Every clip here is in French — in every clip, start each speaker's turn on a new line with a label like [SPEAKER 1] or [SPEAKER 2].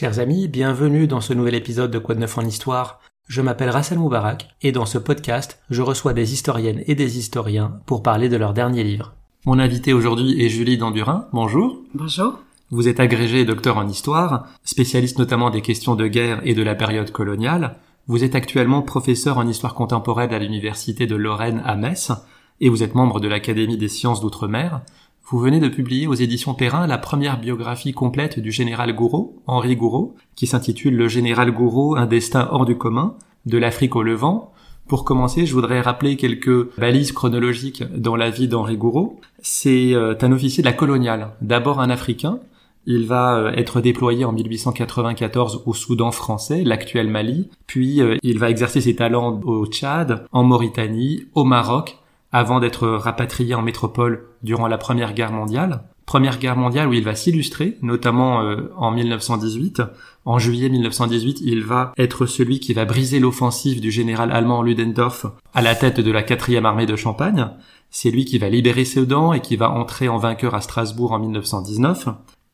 [SPEAKER 1] Chers amis, bienvenue dans ce nouvel épisode de Quoi de neuf en histoire. Je m'appelle Rassel Moubarak et dans ce podcast, je reçois des historiennes et des historiens pour parler de leur dernier livre. Mon invité aujourd'hui est Julie Dandurin. Bonjour.
[SPEAKER 2] Bonjour.
[SPEAKER 1] Vous êtes agrégé docteur en histoire, spécialiste notamment des questions de guerre et de la période coloniale. Vous êtes actuellement professeur en histoire contemporaine à l'université de Lorraine à Metz et vous êtes membre de l'Académie des sciences d'outre-mer. Vous venez de publier aux éditions Perrin la première biographie complète du général Gouraud, Henri Gouraud, qui s'intitule Le général Gouraud, un destin hors du commun, de l'Afrique au Levant. Pour commencer, je voudrais rappeler quelques balises chronologiques dans la vie d'Henri Gouraud. C'est euh, un officier de la coloniale, d'abord un Africain. Il va euh, être déployé en 1894 au Soudan français, l'actuel Mali, puis euh, il va exercer ses talents au Tchad, en Mauritanie, au Maroc, avant d'être rapatrié en métropole durant la Première Guerre mondiale. Première Guerre mondiale où il va s'illustrer, notamment euh, en 1918. En juillet 1918, il va être celui qui va briser l'offensive du général allemand Ludendorff à la tête de la quatrième armée de Champagne. C'est lui qui va libérer Sedan et qui va entrer en vainqueur à Strasbourg en 1919.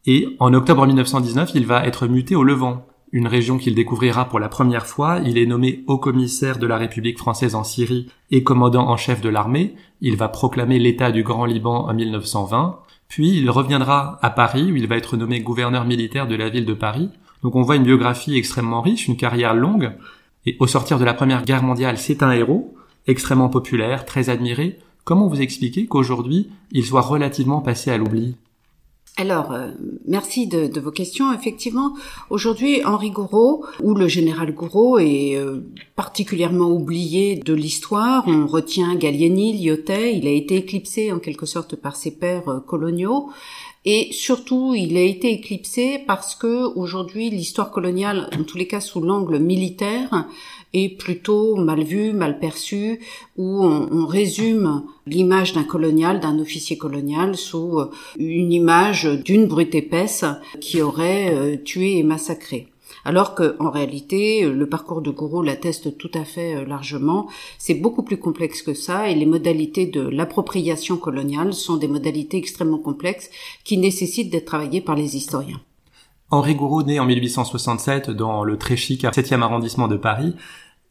[SPEAKER 1] Et en octobre 1919, il va être muté au Levant, une région qu'il découvrira pour la première fois. Il est nommé haut commissaire de la République française en Syrie et commandant en chef de l'armée. Il va proclamer l'État du Grand Liban en 1920. Puis il reviendra à Paris où il va être nommé gouverneur militaire de la ville de Paris. Donc on voit une biographie extrêmement riche, une carrière longue. Et au sortir de la Première Guerre mondiale, c'est un héros, extrêmement populaire, très admiré. Comment vous expliquez qu'aujourd'hui il soit relativement passé à l'oubli?
[SPEAKER 2] Alors, euh, merci de, vos questions. Effectivement, aujourd'hui, Henri Gouraud, ou le général Gouraud, est euh, particulièrement oublié de l'histoire. On retient Gallieni, Lyotet. Il a été éclipsé en quelque sorte par ses pères euh, coloniaux. Et surtout, il a été éclipsé parce que aujourd'hui, l'histoire coloniale, en tous les cas sous l'angle militaire, est plutôt mal vue, mal perçue, où on, on résume l'image d'un colonial, d'un officier colonial, sous une image d'une brute épaisse qui aurait euh, tué et massacré alors que en réalité le parcours de Gouraud l'atteste tout à fait euh, largement. C'est beaucoup plus complexe que ça et les modalités de l'appropriation coloniale sont des modalités extrêmement complexes qui nécessitent d'être travaillées par les historiens.
[SPEAKER 1] Henri Gouraud, né en 1867 dans le très chic 7e arrondissement de Paris,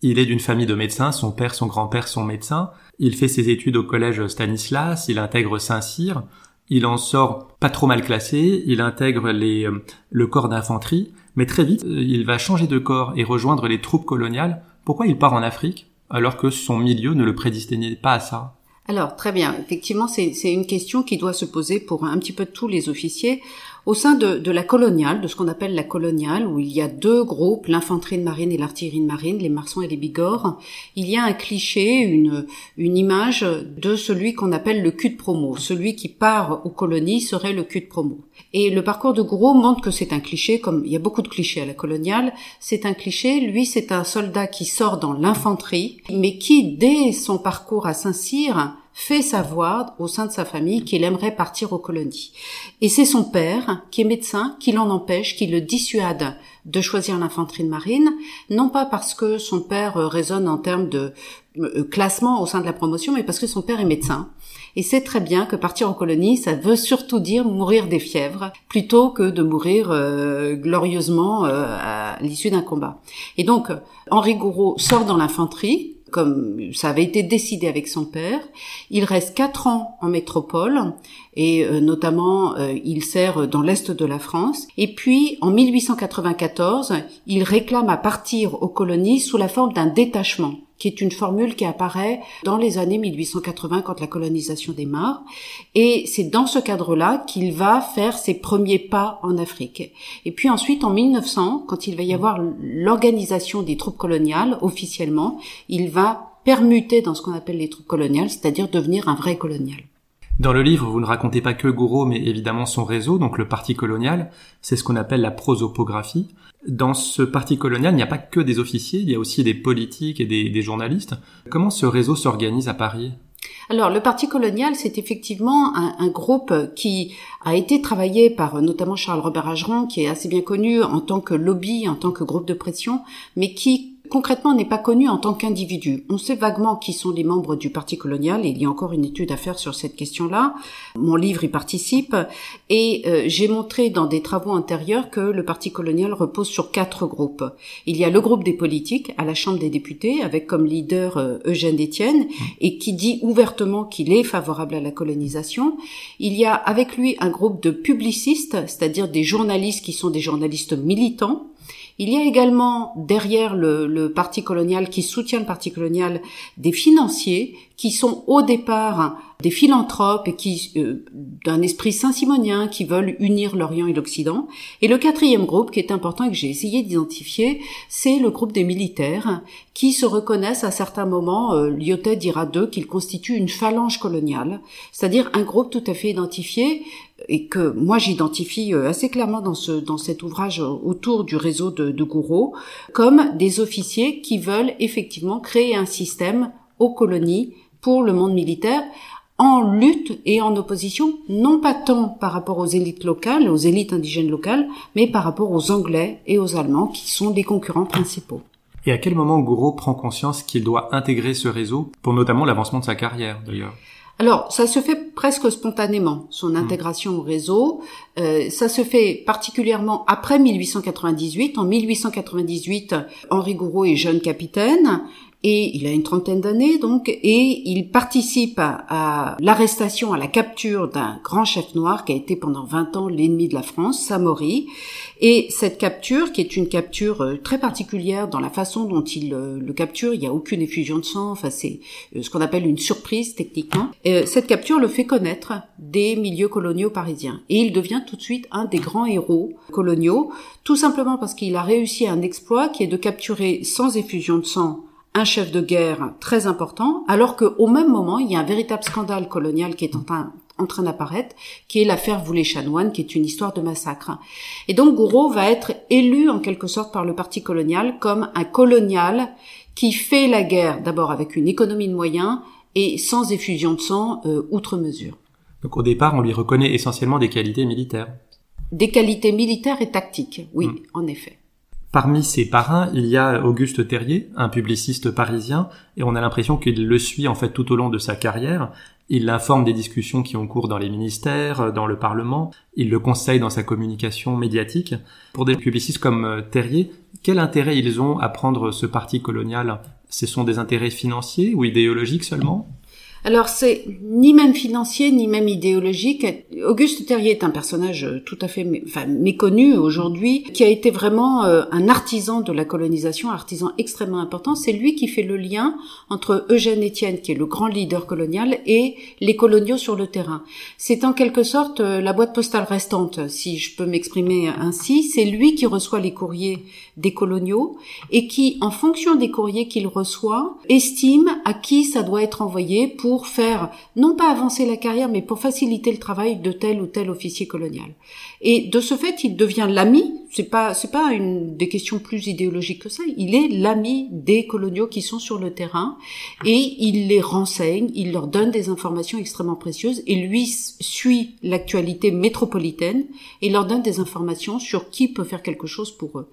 [SPEAKER 1] il est d'une famille de médecins, son père, son grand-père sont médecins. Il fait ses études au collège Stanislas, il intègre Saint-Cyr, il en sort pas trop mal classé, il intègre les, euh, le corps d'infanterie, mais très vite, euh, il va changer de corps et rejoindre les troupes coloniales. Pourquoi il part en Afrique alors que son milieu ne le prédestinait pas à ça?
[SPEAKER 2] Alors, très bien. Effectivement, c'est une question qui doit se poser pour un petit peu tous les officiers. Au sein de, de, la coloniale, de ce qu'on appelle la coloniale, où il y a deux groupes, l'infanterie de marine et l'artillerie de marine, les marsons et les bigorres, il y a un cliché, une, une image de celui qu'on appelle le cul de promo. Celui qui part aux colonies serait le cul de promo. Et le parcours de Gros montre que c'est un cliché, comme il y a beaucoup de clichés à la coloniale, c'est un cliché, lui c'est un soldat qui sort dans l'infanterie, mais qui, dès son parcours à Saint-Cyr, fait savoir au sein de sa famille qu'il aimerait partir aux colonies. Et c'est son père, qui est médecin, qui l'en empêche, qui le dissuade de choisir l'infanterie de marine, non pas parce que son père raisonne en termes de euh, classement au sein de la promotion, mais parce que son père est médecin. Et c'est très bien que partir aux colonies, ça veut surtout dire mourir des fièvres, plutôt que de mourir euh, glorieusement euh, à l'issue d'un combat. Et donc, Henri Gouraud sort dans l'infanterie, comme ça avait été décidé avec son père. Il reste quatre ans en métropole et euh, notamment euh, il sert dans l'est de la France. Et puis en 1894, il réclame à partir aux colonies sous la forme d'un détachement qui est une formule qui apparaît dans les années 1880 quand la colonisation démarre. Et c'est dans ce cadre-là qu'il va faire ses premiers pas en Afrique. Et puis ensuite, en 1900, quand il va y avoir l'organisation des troupes coloniales officiellement, il va permuter dans ce qu'on appelle les troupes coloniales, c'est-à-dire devenir un vrai colonial.
[SPEAKER 1] Dans le livre, vous ne racontez pas que Gouraud, mais évidemment son réseau, donc le parti colonial. C'est ce qu'on appelle la prosopographie. Dans ce parti colonial, il n'y a pas que des officiers, il y a aussi des politiques et des, journalistes. Comment ce réseau s'organise à Paris?
[SPEAKER 2] Alors, le Parti colonial, c'est effectivement un, groupe qui a été travaillé par notamment Charles Robert Ageron, qui est assez bien connu en tant que lobby, en tant que groupe de pression, mais qui concrètement n'est pas connu en tant qu'individu. On sait vaguement qui sont les membres du Parti colonial et il y a encore une étude à faire sur cette question-là. Mon livre y participe et euh, j'ai montré dans des travaux antérieurs que le Parti colonial repose sur quatre groupes. Il y a le groupe des politiques à la Chambre des députés avec comme leader euh, Eugène Etienne et qui dit ouvertement qu'il est favorable à la colonisation. Il y a avec lui un groupe de publicistes, c'est-à-dire des journalistes qui sont des journalistes militants il y a également derrière le, parti colonial qui soutient le parti colonial des financiers qui sont au départ des philanthropes et qui euh, d'un esprit saint-simonien qui veulent unir l'Orient et l'Occident. Et le quatrième groupe qui est important et que j'ai essayé d'identifier, c'est le groupe des militaires qui se reconnaissent à certains moments, euh, Lyotet dira d'eux qu'ils constituent une phalange coloniale, c'est-à-dire un groupe tout à fait identifié et que moi j'identifie euh, assez clairement dans ce dans cet ouvrage autour du réseau de, de comme des officiers qui veulent effectivement créer un système aux colonies pour le monde militaire en lutte et en opposition, non pas tant par rapport aux élites locales, aux élites indigènes locales, mais par rapport aux Anglais et aux Allemands qui sont les concurrents principaux.
[SPEAKER 1] Et à quel moment Gouraud prend conscience qu'il doit intégrer ce réseau pour notamment l'avancement de sa carrière d'ailleurs?
[SPEAKER 2] Alors, ça se fait presque spontanément, son hmm. intégration au réseau. Euh, ça se fait particulièrement après 1898. En 1898, Henri Gouraud est jeune capitaine et il a une trentaine d'années donc, et il participe à, l'arrestation, à la capture d'un grand chef noir qui a été pendant 20 ans l'ennemi de la France, Samori. Et cette capture, qui est une capture euh, très particulière dans la façon dont il euh, le capture, il n'y a aucune effusion de sang, enfin c'est euh, ce qu'on appelle une surprise techniquement. Et cette capture le fait connaître des milieux coloniaux parisiens et il devient tout de suite un des grands héros coloniaux, tout simplement parce qu'il a réussi un exploit qui est de capturer sans effusion de sang un chef de guerre très important, alors qu'au même moment, il y a un véritable scandale colonial qui est en train, en train d'apparaître, qui est l'affaire Voulet-Chanoine, qui est une histoire de massacre. Et donc Gouraud va être élu en quelque sorte par le parti colonial comme un colonial qui fait la guerre d'abord avec une économie de moyens et sans effusion de sang euh, outre mesure.
[SPEAKER 1] Donc au départ, on lui reconnaît essentiellement des qualités militaires.
[SPEAKER 2] Des qualités militaires et tactiques, oui, hmm. en effet.
[SPEAKER 1] Parmi ses parrains, il y a Auguste Terrier, un publiciste parisien, et on a l'impression qu'il le suit en fait tout au long de sa carrière. Il l'informe des discussions qui ont cours dans les ministères, dans le Parlement. Il le conseille dans sa communication médiatique. Pour des publicistes comme euh, Terrier, quel intérêt ils ont à prendre ce parti colonial? Ce sont des intérêts financiers ou idéologiques seulement?
[SPEAKER 2] Alors c'est ni même financier ni même idéologique. Auguste Terrier est un personnage euh, tout à fait méconnu aujourd'hui, qui a été vraiment euh, un artisan de la colonisation, un artisan extrêmement important. C'est lui qui fait le lien entre Eugène Étienne, qui est le grand leader colonial, et les coloniaux sur le terrain. C'est en quelque sorte euh, la boîte postale restante, si je peux m'exprimer ainsi. C'est lui qui reçoit les courriers des coloniaux et qui, en fonction des courriers qu'il reçoit, estime à qui ça doit être envoyé pour faire, non pas avancer la carrière, mais pour faciliter le travail de tel ou tel officier colonial. Et de ce fait, il devient l'ami. C'est pas, c'est pas une des questions plus idéologiques que ça. Il est l'ami des coloniaux qui sont sur le terrain et il les renseigne, il leur donne des informations extrêmement précieuses et lui suit l'actualité métropolitaine et leur donne des informations sur qui peut faire quelque chose pour eux.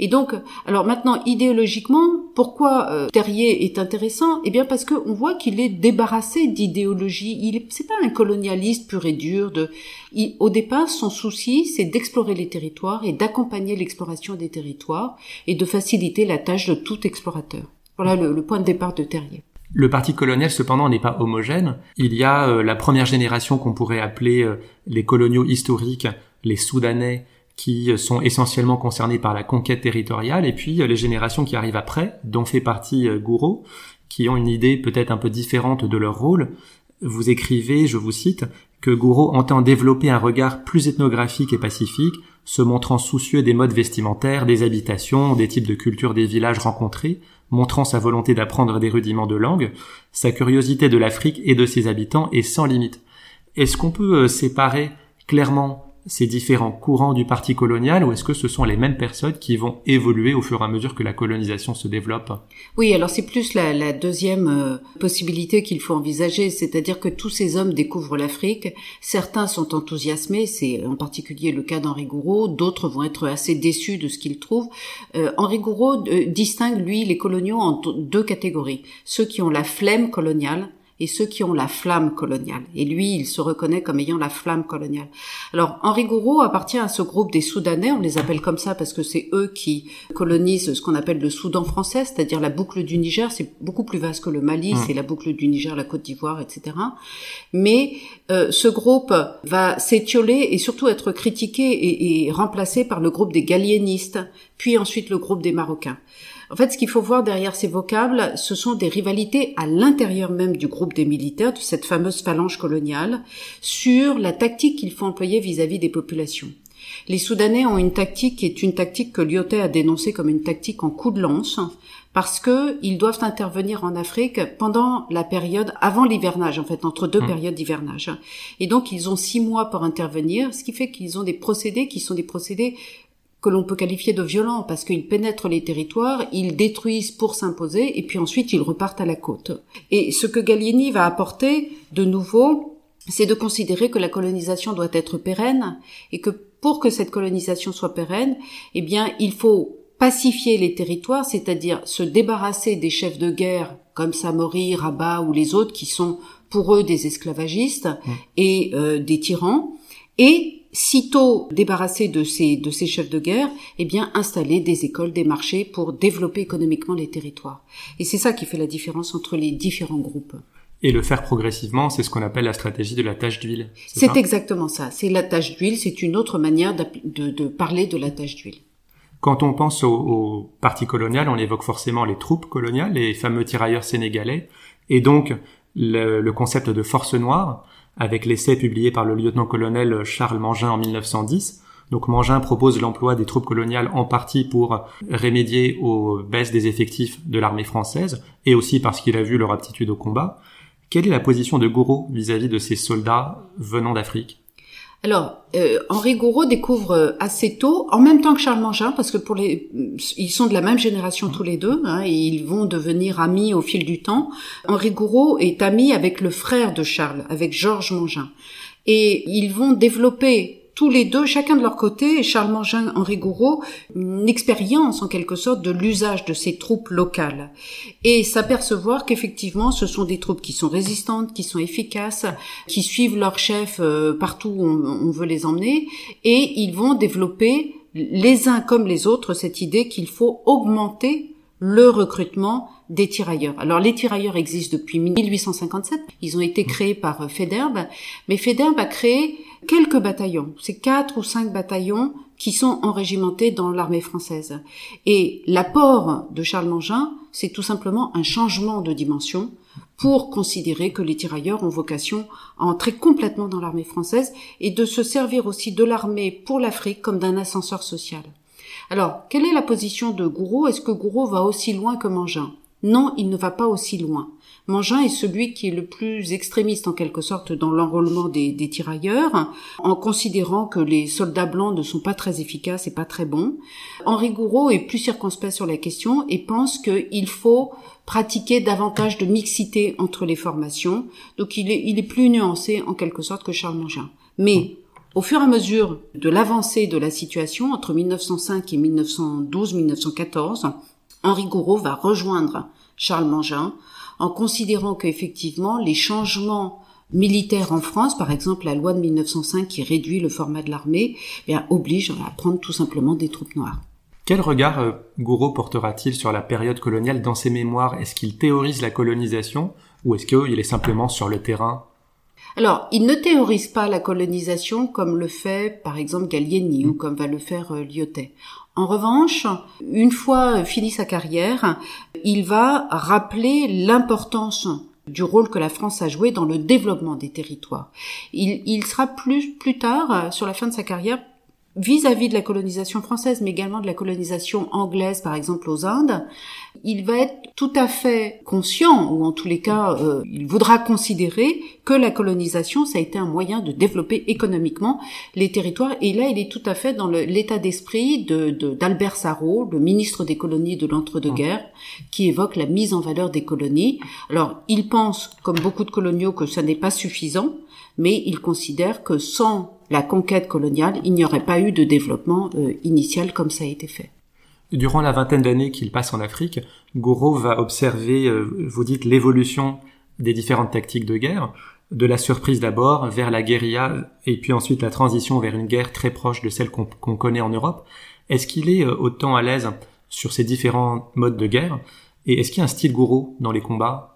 [SPEAKER 2] Et donc, alors maintenant, idéologiquement, pourquoi euh, Terrier est intéressant? Eh bien, parce qu'on voit qu'il est débarrassé d'idéologie. Il, c'est pas un colonialiste pur et dur. Au départ, son souci, c'est d'explorer les territoires et d'accompagner l'exploration des territoires et de faciliter la tâche de tout explorateur. Voilà le, point de départ de Terrier.
[SPEAKER 1] Le parti colonial, cependant, n'est pas homogène. Il y a euh, la première génération qu'on pourrait appeler euh, les coloniaux historiques, les Soudanais, qui euh, sont essentiellement concernés par la conquête territoriale, et puis les générations qui arrivent après, dont fait partie Gouraud, qui ont une idée peut-être un peu différente de leur rôle. Vous écrivez, je vous cite, que Gouraud entend développer un regard plus ethnographique et pacifique, se montrant soucieux des modes vestimentaires, des habitations, des types de culture des villages rencontrés, montrant sa volonté d'apprendre des rudiments de langue, sa curiosité de l'Afrique et de ses habitants est sans limite. Est-ce qu'on peut euh, séparer clairement ces différents courants du parti colonial ou est-ce que ce sont les mêmes personnes qui vont évoluer au fur et à mesure que la colonisation se développe?
[SPEAKER 2] Oui, alors c'est plus la, la deuxième euh, possibilité qu'il faut envisager, c'est-à-dire que tous ces hommes découvrent l'Afrique, certains sont enthousiasmés, c'est en particulier le cas d'Henri Gouraud, d'autres vont être assez déçus de ce qu'ils trouvent. Euh, Henri Gouraud euh, distingue, lui, les coloniaux en deux catégories, ceux qui ont la flemme coloniale, et ceux qui ont la flamme coloniale. Et lui, il se reconnaît comme ayant la flamme coloniale. Alors, Henri Gouraud appartient à ce groupe des Soudanais, on les appelle comme ça parce que c'est eux qui colonisent ce qu'on appelle le Soudan français, c'est-à-dire la boucle du Niger, c'est beaucoup plus vaste que le Mali, mmh. c'est la boucle du Niger, la Côte d'Ivoire, etc. Mais euh, ce groupe va s'étioler et surtout être critiqué et, et remplacé par le groupe des Galiénistes, puis ensuite le groupe des Marocains. En fait, ce qu'il faut voir derrière ces vocables, ce sont des rivalités à l'intérieur même du groupe des militaires, de cette fameuse phalange coloniale, sur la tactique qu'il faut employer vis-à-vis des populations. Les Soudanais ont une tactique qui est une tactique que Lyoté a dénoncée comme une tactique en coup de lance, parce que ils doivent intervenir en Afrique pendant la période avant l'hivernage, en fait, entre deux mmh. périodes d'hivernage. Et donc, ils ont six mois pour intervenir, ce qui fait qu'ils ont des procédés qui sont des procédés que l'on peut qualifier de violents parce qu'ils pénètrent les territoires, ils détruisent pour s'imposer et puis ensuite ils repartent à la côte. Et ce que Gallieni va apporter de nouveau, c'est de considérer que la colonisation doit être pérenne et que pour que cette colonisation soit pérenne, eh bien, il faut pacifier les territoires, c'est-à-dire se débarrasser des chefs de guerre comme Samori, Rabat ou les autres qui sont pour eux des esclavagistes mmh. et euh, des tyrans, et sitôt débarrassé de ces, de ces chefs de guerre, eh bien, installer des écoles, des marchés pour développer économiquement les territoires. Et c'est ça qui fait la différence entre les différents groupes.
[SPEAKER 1] Et le faire progressivement, c'est ce qu'on appelle la stratégie de la tâche d'huile.
[SPEAKER 2] C'est exactement ça. C'est la tâche d'huile, c'est une autre manière de, de, parler de la tâche d'huile.
[SPEAKER 1] Quand on pense au, au, parti colonial, on évoque forcément les troupes coloniales, les fameux tirailleurs sénégalais, et donc le, le concept de force noire avec l'essai publié par le lieutenant-colonel Charles Mangin en 1910. Donc Mangin propose l'emploi des troupes coloniales en partie pour remédier aux baisses des effectifs de l'armée française et aussi parce qu'il a vu leur aptitude au combat. Quelle est la position de Gouraud vis-à-vis de ces soldats venant d'Afrique?
[SPEAKER 2] Alors, euh, Henri Gouraud découvre euh, assez tôt, en même temps que Charles Mangin, parce que pour les, ils sont de la même génération tous les deux, hein, et ils vont devenir amis au fil du temps. Henri Gouraud est ami avec le frère de Charles, avec Georges Mangin, et ils vont développer tous les deux, chacun de leur côté, Charles Mangin, Henri Gouraud, une expérience en quelque sorte de l'usage de ces troupes locales. Et s'apercevoir qu'effectivement ce sont des troupes qui sont résistantes, qui sont efficaces, qui suivent leur chef euh, partout où on, veut les emmener et ils vont développer les uns comme les autres cette idée qu'il faut augmenter le recrutement des tirailleurs. Alors les tirailleurs existent depuis 1857, ils ont été créés par Federbe, mais Federbe a créé quelques bataillons, c'est quatre ou cinq bataillons qui sont enrégimentés dans l'armée française. Et l'apport de Charles Mangin, c'est tout simplement un changement de dimension pour considérer que les tirailleurs ont vocation à entrer complètement dans l'armée française et de se servir aussi de l'armée pour l'Afrique comme d'un ascenseur social. Alors, quelle est la position de Gouraud? Est-ce que Gouraud va aussi loin que Mangin? Non, il ne va pas aussi loin. Mangin est celui qui est le plus extrémiste en quelque sorte dans l'enrôlement des, tirailleurs, en considérant que les soldats blancs ne sont pas très efficaces et pas très bons. Henri Gouraud est plus circonspect sur la question et pense qu'il faut pratiquer davantage de mixité entre les formations. Donc il est, il est plus nuancé en quelque sorte que Charles Mangin. Mais au fur et à mesure de l'avancée de la situation entre 1905 et 1912-1914, Henri Gouraud va rejoindre Charles Mangin en considérant qu'effectivement les changements militaires en France, par exemple la loi de 1905 qui réduit le format de l'armée, eh oblige à prendre tout simplement des troupes noires.
[SPEAKER 1] Quel regard euh, Gouraud portera-t-il sur la période coloniale dans ses mémoires? Est-ce qu'il théorise la colonisation ou est-ce qu'il est simplement sur le terrain?
[SPEAKER 2] Alors, il ne théorise pas la colonisation comme le fait, par exemple, Gallieni ou comme va le faire euh, Lyotet. En revanche, une fois fini sa carrière, il va rappeler l'importance du rôle que la France a joué dans le développement des territoires. Il, il sera plus, plus tard, sur la fin de sa carrière, vis-à-vis de la colonisation française, mais également de la colonisation anglaise, par exemple aux Indes, il va être tout à fait conscient, ou en tous les cas, euh, il voudra considérer que la colonisation, ça a été un moyen de développer économiquement les territoires. Et là, il est tout à fait dans l'état d'esprit de d'Albert Sarrault, le ministre des colonies de l'entre-deux-guerres, qui évoque la mise en valeur des colonies. Alors, il pense, comme beaucoup de coloniaux, que ça n'est pas suffisant, mais il considère que sans la conquête coloniale, il n'y aurait pas eu de développement euh, initial comme ça a été fait.
[SPEAKER 1] Durant la vingtaine d'années qu'il passe en Afrique, Gouraud va observer, euh, vous dites, l'évolution des différentes tactiques de guerre, de la surprise d'abord vers la guérilla et puis ensuite la transition vers une guerre très proche de celle qu'on connaît en Europe. Est-ce qu'il est euh, autant à l'aise sur ces différents modes de guerre? Et est-ce qu'il y a un style Gouraud dans les combats?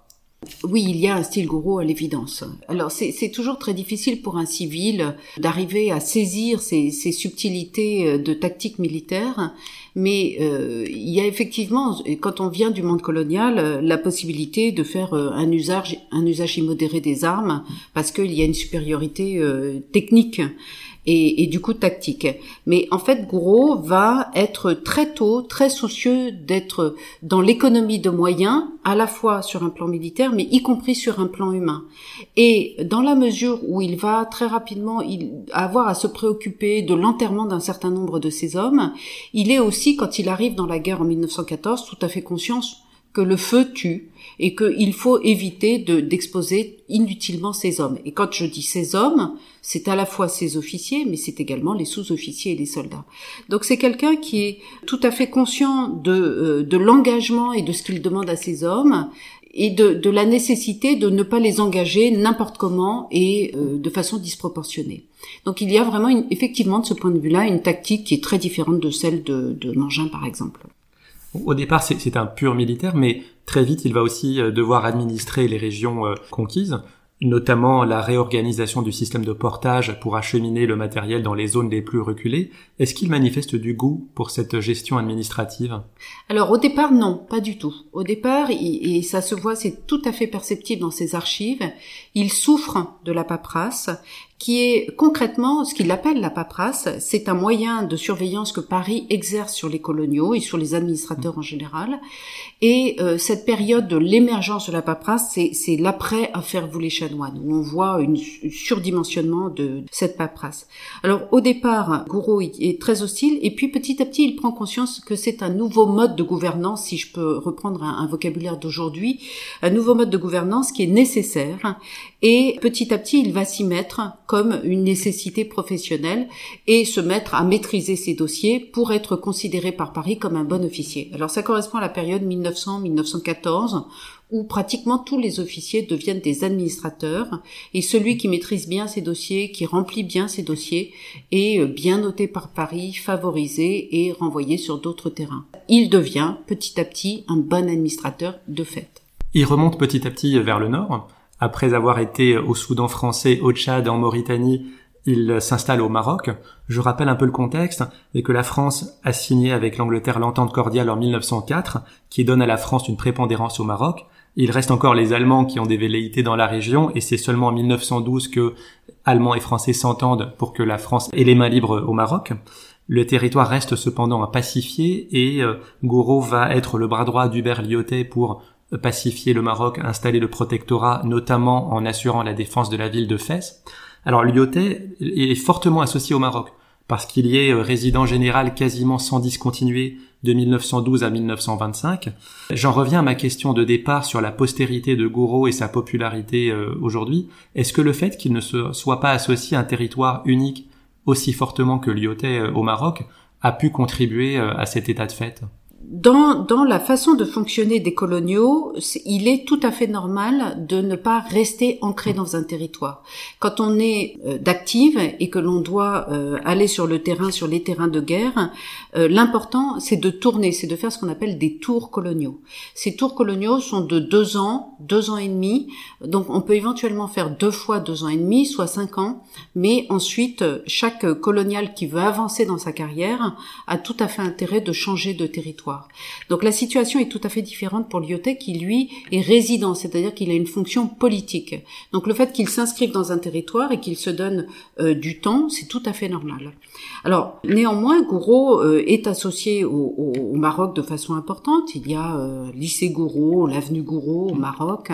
[SPEAKER 2] Oui, il y a un style gourou à l'évidence. Alors c'est toujours très difficile pour un civil d'arriver à saisir ces, subtilités euh, de tactique militaire, mais euh, il y a effectivement, quand on vient du monde colonial, euh, la possibilité de faire un usage, un usage immodéré des armes, parce qu'il y a une supériorité technique et, du coup tactique. Mais en fait, Gouraud va être très tôt très soucieux d'être dans l'économie de moyens, à la fois sur un plan militaire, mais y compris sur un plan humain. Et dans la mesure où il va très rapidement avoir à se préoccuper de l'enterrement d'un certain nombre de ses hommes, il est aussi, quand il arrive dans la guerre en 1914, tout à fait conscience que le feu tue et qu'il faut éviter d'exposer inutilement ces hommes. Et quand je dis ces hommes, c'est à la fois ces officiers, mais c'est également les sous-officiers et les soldats. Donc c'est quelqu'un qui est tout à fait conscient de, euh, de l'engagement et de ce qu'il demande à ces hommes et de, de, la nécessité de ne pas les engager n'importe comment et euh, de façon disproportionnée. Donc il y a vraiment une, effectivement de ce point de vue-là une tactique qui est très différente de celle de, de Mangin par exemple.
[SPEAKER 1] Au départ, c'est un pur militaire, mais très vite, il va aussi euh, devoir administrer les régions euh, conquises, notamment la réorganisation du système de portage pour acheminer le matériel dans les zones les plus reculées. Est-ce qu'il manifeste du goût pour cette gestion administrative?
[SPEAKER 2] Alors au départ, non, pas du tout. Au départ, et ça se voit, c'est tout à fait perceptible dans ses archives, il souffre de la paperasse qui est concrètement ce qu'il appelle la paperasse. C'est un moyen de surveillance que Paris exerce sur les coloniaux et sur les administrateurs en général. Et euh, cette période de l'émergence de la paperasse, c'est l'après affaire vous les chanoines, où on voit une, surdimensionnement de cette paperasse. Alors au départ, Gouraud est très hostile, et puis petit à petit, il prend conscience que c'est un nouveau mode de gouvernance, si je peux reprendre un, un vocabulaire d'aujourd'hui, un nouveau mode de gouvernance qui est nécessaire, et petit à petit, il va s'y mettre comme une nécessité professionnelle et se mettre à maîtriser ses dossiers pour être considéré par Paris comme un bon officier. Alors ça correspond à la période 1900-1914 où pratiquement tous les officiers deviennent des administrateurs et celui qui maîtrise bien ses dossiers, qui remplit bien ses dossiers est bien noté par Paris, favorisé et renvoyé sur d'autres terrains. Il devient petit à petit un bon administrateur de fait.
[SPEAKER 1] Il remonte petit à petit vers le nord après avoir été au Soudan français, au Tchad, en Mauritanie, il s'installe au Maroc. Je rappelle un peu le contexte, et que la France a signé avec l'Angleterre l'entente cordiale en 1904, qui donne à la France une prépondérance au Maroc. Il reste encore les Allemands qui ont des velléités dans la région, et c'est seulement en 1912 que Allemands et Français s'entendent pour que la France ait les mains libres au Maroc. Le territoire reste cependant à pacifier et euh, Gouraud va être le bras droit d'Hubert Lyotet pour pacifier le Maroc, installer le protectorat, notamment en assurant la défense de la ville de Fès. Alors Lyotet est fortement associé au Maroc, parce qu'il y est euh, résident général quasiment sans discontinuer de 1912 à 1925. J'en reviens à ma question de départ sur la postérité de Gouraud et sa popularité euh, aujourd'hui. Est-ce que le fait qu'il ne soit pas associé à un territoire unique aussi fortement que Lyotet euh, au Maroc a pu contribuer à cet état de fait?
[SPEAKER 2] Dans, dans la façon de fonctionner des coloniaux, il est tout à fait normal de ne pas rester ancré dans un territoire. Quand on est euh, d'active et que l'on doit euh, aller sur le terrain, sur les terrains de guerre, euh, l'important c'est de tourner, c'est de faire ce qu'on appelle des tours coloniaux. Ces tours coloniaux sont de deux ans, deux ans et demi, donc on peut éventuellement faire deux fois deux ans et demi, soit cinq ans, mais ensuite chaque colonial qui veut avancer dans sa carrière a tout à fait intérêt de changer de territoire Donc la situation est tout à fait différente pour Lyotet qui lui est résident, c'est-à-dire qu'il a une fonction politique. Donc le fait qu'il s'inscrive dans un territoire et qu'il se donne euh, du temps, c'est tout à fait normal. Alors néanmoins, Gouraud euh, est associé au, au, Maroc de façon importante. Il y a euh, lycée Gouraud, l'avenue Gouraud au Maroc,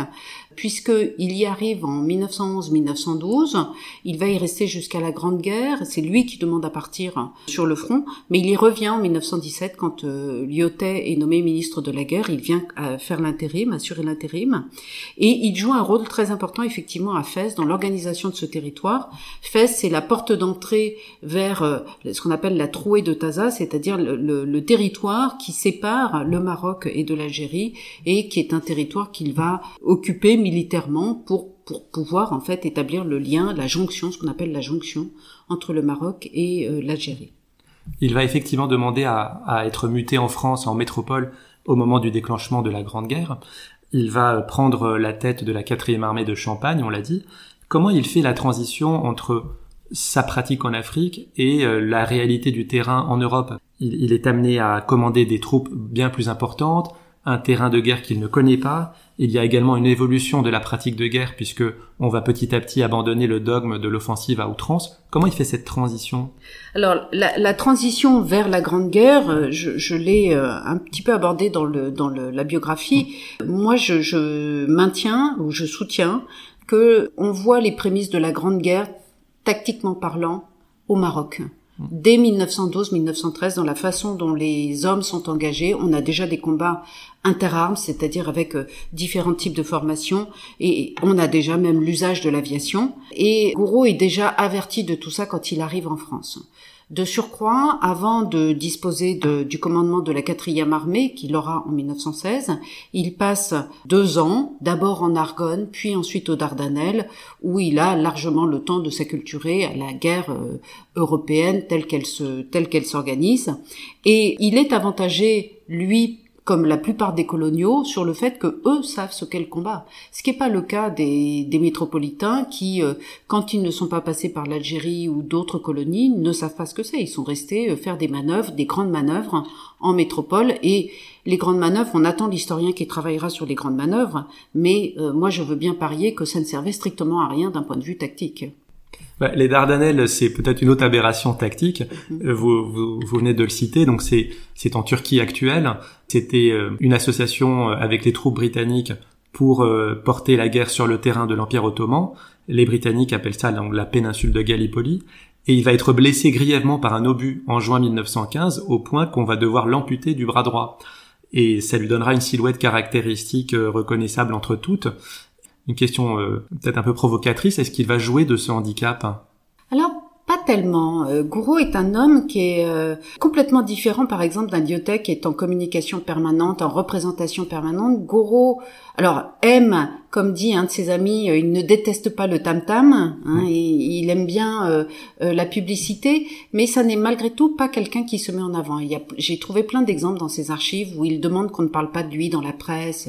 [SPEAKER 2] puisqu'il y arrive en 1911-1912. Il va y rester jusqu'à la Grande Guerre. C'est lui qui demande à partir sur le front, mais il y revient en 1917 quand euh, Lyotet est nommé ministre de la Guerre. Il vient à faire l'intérim, assurer l'intérim, et il joue un rôle très important effectivement à Fès dans l'organisation de ce territoire. Fès, c'est la porte d'entrée vers euh, ce qu'on appelle la trouée de Taza, c'est-à-dire le territoire qui sépare le Maroc et de l'Algérie et qui est un territoire qu'il va occuper militairement pour pour pouvoir en fait établir le lien, la jonction, ce qu'on appelle la jonction entre le Maroc et euh, l'Algérie.
[SPEAKER 1] Il va effectivement demander à, à, être muté en France, en métropole, au moment du déclenchement de la Grande Guerre. Il va prendre la tête de la quatrième armée de Champagne, on l'a dit. Comment il fait la transition entre sa pratique en Afrique et euh, la réalité du terrain en Europe? Il est amené à commander des troupes bien plus importantes, un terrain de guerre qu'il ne connaît pas. Il y a également une évolution de la pratique de guerre puisque on va petit à petit abandonner le dogme de l'offensive à outrance. Comment il fait cette transition?
[SPEAKER 2] Alors la, transition vers la Grande Guerre, euh, je, l'ai euh, un petit peu abordée dans le, la biographie. Moi, je, je maintiens ou je soutiens que on voit les prémices de la Grande Guerre, tactiquement parlant, au Maroc. Dès 1912-1913, dans la façon dont les hommes sont engagés, on a déjà des combats interarmes, c'est-à-dire avec euh, différents types de formations, et on a déjà même l'usage de l'aviation. Et Gouraud est déjà averti de tout ça quand il arrive en France. De surcroît, avant de disposer du commandement de la quatrième armée, qu'il aura en 1916, il passe deux ans, d'abord en Argonne, puis ensuite aux Dardanelles, où il a largement le temps de s'acculturer à la guerre euh, européenne telle qu'elle se, telle qu'elle s'organise. Et il est avantagé, lui, comme la plupart des coloniaux, sur le fait que eux savent ce qu'est le combat. Ce qui n'est pas le cas des, métropolitains qui, euh, quand ils ne sont pas passés par l'Algérie ou d'autres colonies, ne savent pas ce que c'est. Ils sont restés euh, faire des manœuvres, des grandes manœuvres en métropole et les grandes manœuvres, on attend l'historien qui travaillera sur les grandes manœuvres, mais euh, moi je veux bien parier que ça ne servait strictement à rien d'un point de vue tactique.
[SPEAKER 1] Bah, les Dardanelles, c'est peut-être une autre aberration tactique. Mhm. Euh, vous, vous, vous, venez de le citer, donc c'est c'est en Turquie actuelle. C'était euh, une association euh, avec les troupes britanniques pour porter la guerre sur le terrain de l'Empire ottoman. Les Britanniques appellent ça la péninsule de Gallipoli. Et il va être blessé grièvement par un obus en juin 1915 au point qu'on va devoir l'amputer du bras droit. Et ça lui donnera une silhouette caractéristique reconnaissable entre toutes une question euh, peut-être un peu provocatrice, est-ce qu'il va jouer de ce handicap?
[SPEAKER 2] Alors, pas tellement. Euh, Gouraud est un homme qui est euh, complètement différent, par exemple, d'un Lyotet qui est en communication permanente, en représentation permanente. Gouraud, alors, aime, comme dit un de ses amis, euh, il ne déteste pas le tam-tam, hein, mm. il aime bien la publicité, mais ça n'est malgré tout pas quelqu'un qui se met en avant. J'ai trouvé plein d'exemples dans ses archives où il demande qu'on ne parle pas de lui dans la presse,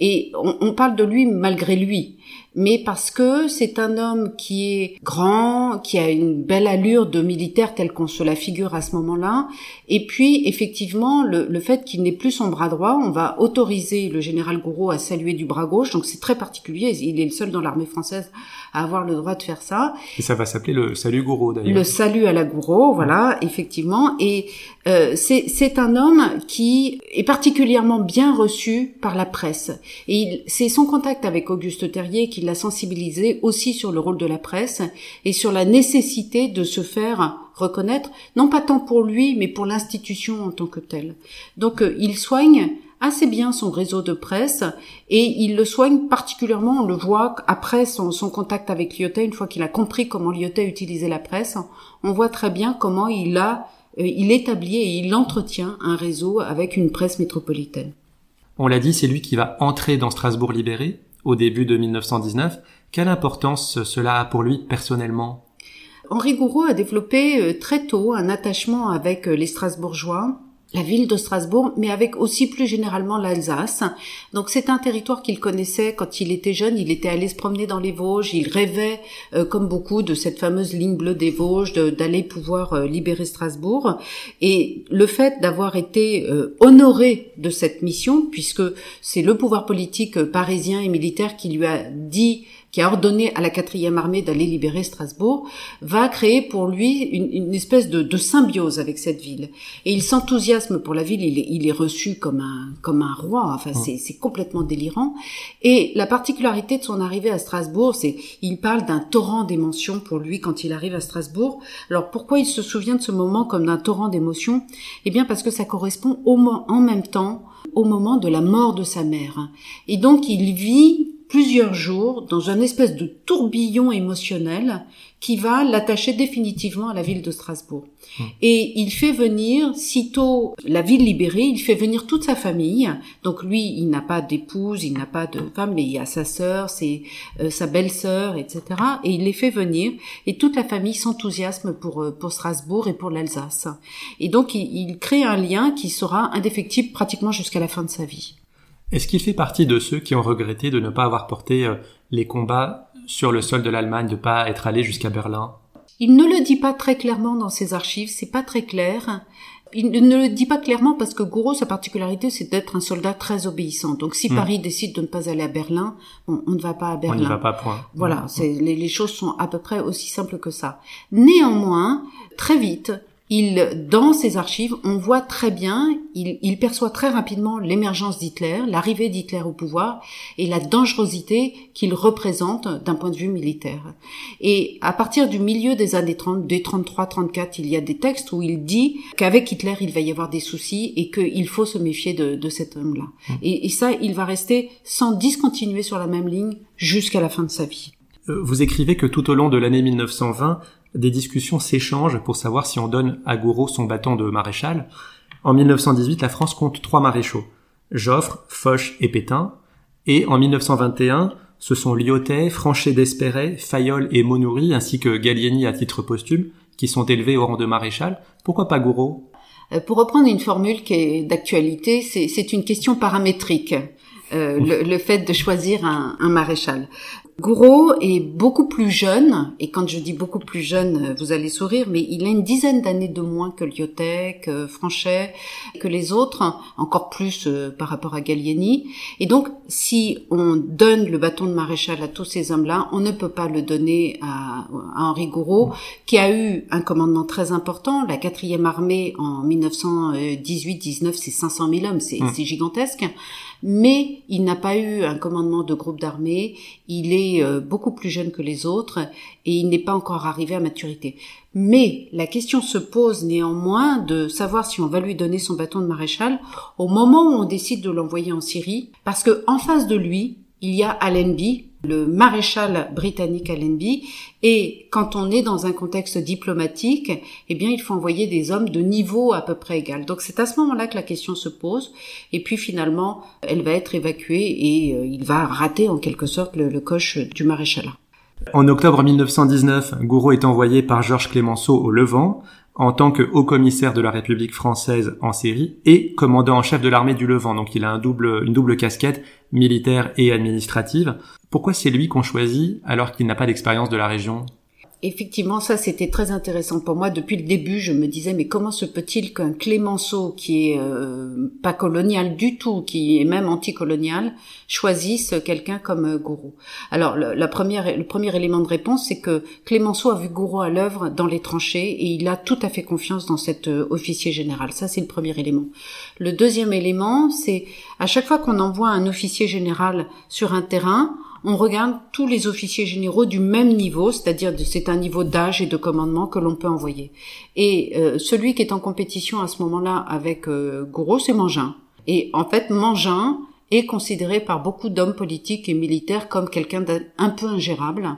[SPEAKER 2] et on, on parle de lui malgré lui mais parce que c'est un homme qui est grand, qui a une belle allure de militaire telle qu'on se la figure à ce moment-là, et puis effectivement le, le fait qu'il n'ait plus son bras droit, on va autoriser le général Gouraud à du bras gauche, donc c'est très particulier, il est le seul dans l'armée française à avoir le droit de faire ça.
[SPEAKER 1] Et ça va s'appeler le salut Gouraud d'ailleurs.
[SPEAKER 2] Le salut à la Gouraud, voilà, effectivement, et euh, c'est un homme qui est particulièrement bien reçu par la presse. Et c'est son contact avec Auguste Terrier qui l'a sensibilisé aussi sur le rôle de la presse et sur la nécessité de se faire reconnaître, non pas tant pour lui, mais pour l'institution en tant que telle. Donc euh, il soigne assez bien son réseau de presse et il le soigne particulièrement, on le voit après son, son contact avec Lyotet, une fois qu'il a compris comment Lyotet utilisait la presse, on voit très bien comment il a euh, il établit et il entretient un réseau avec une presse métropolitaine.
[SPEAKER 1] On l'a dit, c'est lui qui va entrer dans Strasbourg libéré au début de 1919. Quelle importance cela a pour lui personnellement?
[SPEAKER 2] Henri Gouraud a développé euh, très tôt un attachement avec euh, les Strasbourgeois la ville de Strasbourg, mais avec aussi plus généralement l'Alsace. Donc c'est un territoire qu'il connaissait quand il était jeune. Il était allé se promener dans les Vosges. Il rêvait, euh, comme beaucoup, de cette fameuse ligne bleue des Vosges, d'aller pouvoir euh, libérer Strasbourg. Et le fait d'avoir été euh, honoré de cette mission, puisque c'est le pouvoir politique parisien et militaire qui lui a dit qui a ordonné à la quatrième armée d'aller libérer Strasbourg, va créer pour lui une, une espèce de, de, symbiose avec cette ville. Et il s'enthousiasme pour la ville, il est, il est, reçu comme un, comme un roi, enfin mmh. c'est complètement délirant. Et la particularité de son arrivée à Strasbourg, c'est il parle d'un torrent d'émotions pour lui quand il arrive à Strasbourg. Alors pourquoi il se souvient de ce moment comme d'un torrent d'émotions? Eh bien parce que ça correspond au, en même temps au moment de la mort de sa mère. Et donc il vit plusieurs jours dans un espèce de tourbillon émotionnel qui va l'attacher définitivement à la ville de Strasbourg. Hmm. Et il fait venir, sitôt la ville libérée, il fait venir toute sa famille. Donc lui, il n'a pas d'épouse, il n'a pas de femme, mais il y a sa sœur, c'est euh, sa belle-sœur, etc. Et il les fait venir, et toute la famille s'enthousiasme pour euh, pour Strasbourg et pour l'Alsace. Et donc il, il crée un lien qui sera indéfectible pratiquement jusqu'à la fin de sa vie.
[SPEAKER 1] Est-ce qu'il fait partie de ceux qui ont regretté de ne pas avoir porté euh, les combats sur le sol de l'Allemagne, de ne pas être allé jusqu'à Berlin?
[SPEAKER 2] Il ne le dit pas très clairement dans ses archives, c'est pas très clair. Il ne le dit pas clairement parce que Gouraud, sa particularité, c'est d'être un soldat très obéissant. Donc, si hmm. Paris décide de ne pas aller à Berlin, on ne va pas à Berlin. On
[SPEAKER 1] n'y va pas, point.
[SPEAKER 2] Voilà, hmm. les, les, choses sont à peu près aussi simples que ça. Néanmoins, très vite, il, dans ses archives, on voit très bien, il, il perçoit très rapidement l'émergence d'Hitler, l'arrivée d'Hitler au pouvoir et la dangerosité qu'il représente d'un point de vue militaire. Et à partir du milieu des années 30, des 33-34, il y a des textes où il dit qu'avec Hitler, il va y avoir des soucis et qu'il faut se méfier de, de cet homme-là. Mmh. Et, et ça, il va rester sans discontinuer sur la même ligne jusqu'à la fin de sa vie.
[SPEAKER 1] Euh, vous écrivez que tout au long de l'année 1920, des discussions s'échangent pour savoir si on donne à Gouraud son bâton de maréchal. En 1918, la France compte trois maréchaux, Joffre, Foch et Pétain, et en 1921, ce sont Lyotet, Franchet d'Espéret, Fayolle et Monoury, ainsi que Gallieni à titre posthume, qui sont élevés au rang de maréchal. Pourquoi pas Gouraud
[SPEAKER 2] euh, Pour reprendre une formule qui est d'actualité, c'est une question paramétrique. Euh, le, fait de choisir un, un maréchal. Gouraud est beaucoup plus jeune, et quand je dis beaucoup plus jeune, euh, vous allez sourire, mais il a une dizaine d'années de moins que Lyotet, que Franchet, que les autres, encore plus euh, par rapport à Gallieni. Et donc, si on donne le bâton de maréchal à tous ces hommes-là, on ne peut pas le donner à, à Henri Gouraud, qui a eu un commandement très important. La quatrième armée en 1918-19, c'est 500 000 hommes, c'est mmh. gigantesque mais il n'a pas eu un commandement de groupe d'armée, il est euh, beaucoup plus jeune que les autres et il n'est pas encore arrivé à maturité. Mais la question se pose néanmoins de savoir si on va lui donner son bâton de maréchal au moment où on décide de l'envoyer en Syrie, parce que en face de lui, il y a Allenby, le maréchal britannique Allenby, et quand on est dans un contexte diplomatique, eh bien, il faut envoyer des hommes de niveau à peu près égal. Donc c'est à ce moment-là que la question se pose, et puis finalement, elle va être évacuée et euh, il va rater en quelque sorte le, coche du maréchalat.
[SPEAKER 1] En octobre 1919, Gouraud est envoyé par Georges Clémenceau au Levant en tant que haut commissaire de la République française en Syrie et commandant en chef de l'armée du Levant. Donc il a un double, une double casquette militaire et administrative. Pourquoi c'est lui qu'on choisit alors qu'il n'a pas d'expérience de la région?
[SPEAKER 2] Effectivement, ça c'était très intéressant pour moi. Depuis le début, je me disais mais comment se peut-il qu'un Clémenceau qui est euh, pas colonial du tout, qui est même anticolonial, choisisse quelqu'un comme euh, Gouraud? Alors la première, le premier élément de réponse, c'est que Clémenceau a vu Gouraud à l'œuvre dans les tranchées et il a tout à fait confiance dans cet euh, officier général. Ça c'est le premier élément. Le deuxième élément, c'est à chaque fois qu'on envoie un officier général sur un terrain, on regarde tous les officiers généraux du même niveau, c'est-à-dire c'est un niveau d'âge et de commandement que l'on peut envoyer. Et euh, celui qui est en compétition à ce moment-là avec euh, c'est Mangin. Et en fait, Mangin est considéré par beaucoup d'hommes politiques et militaires comme quelqu'un d'un peu ingérable.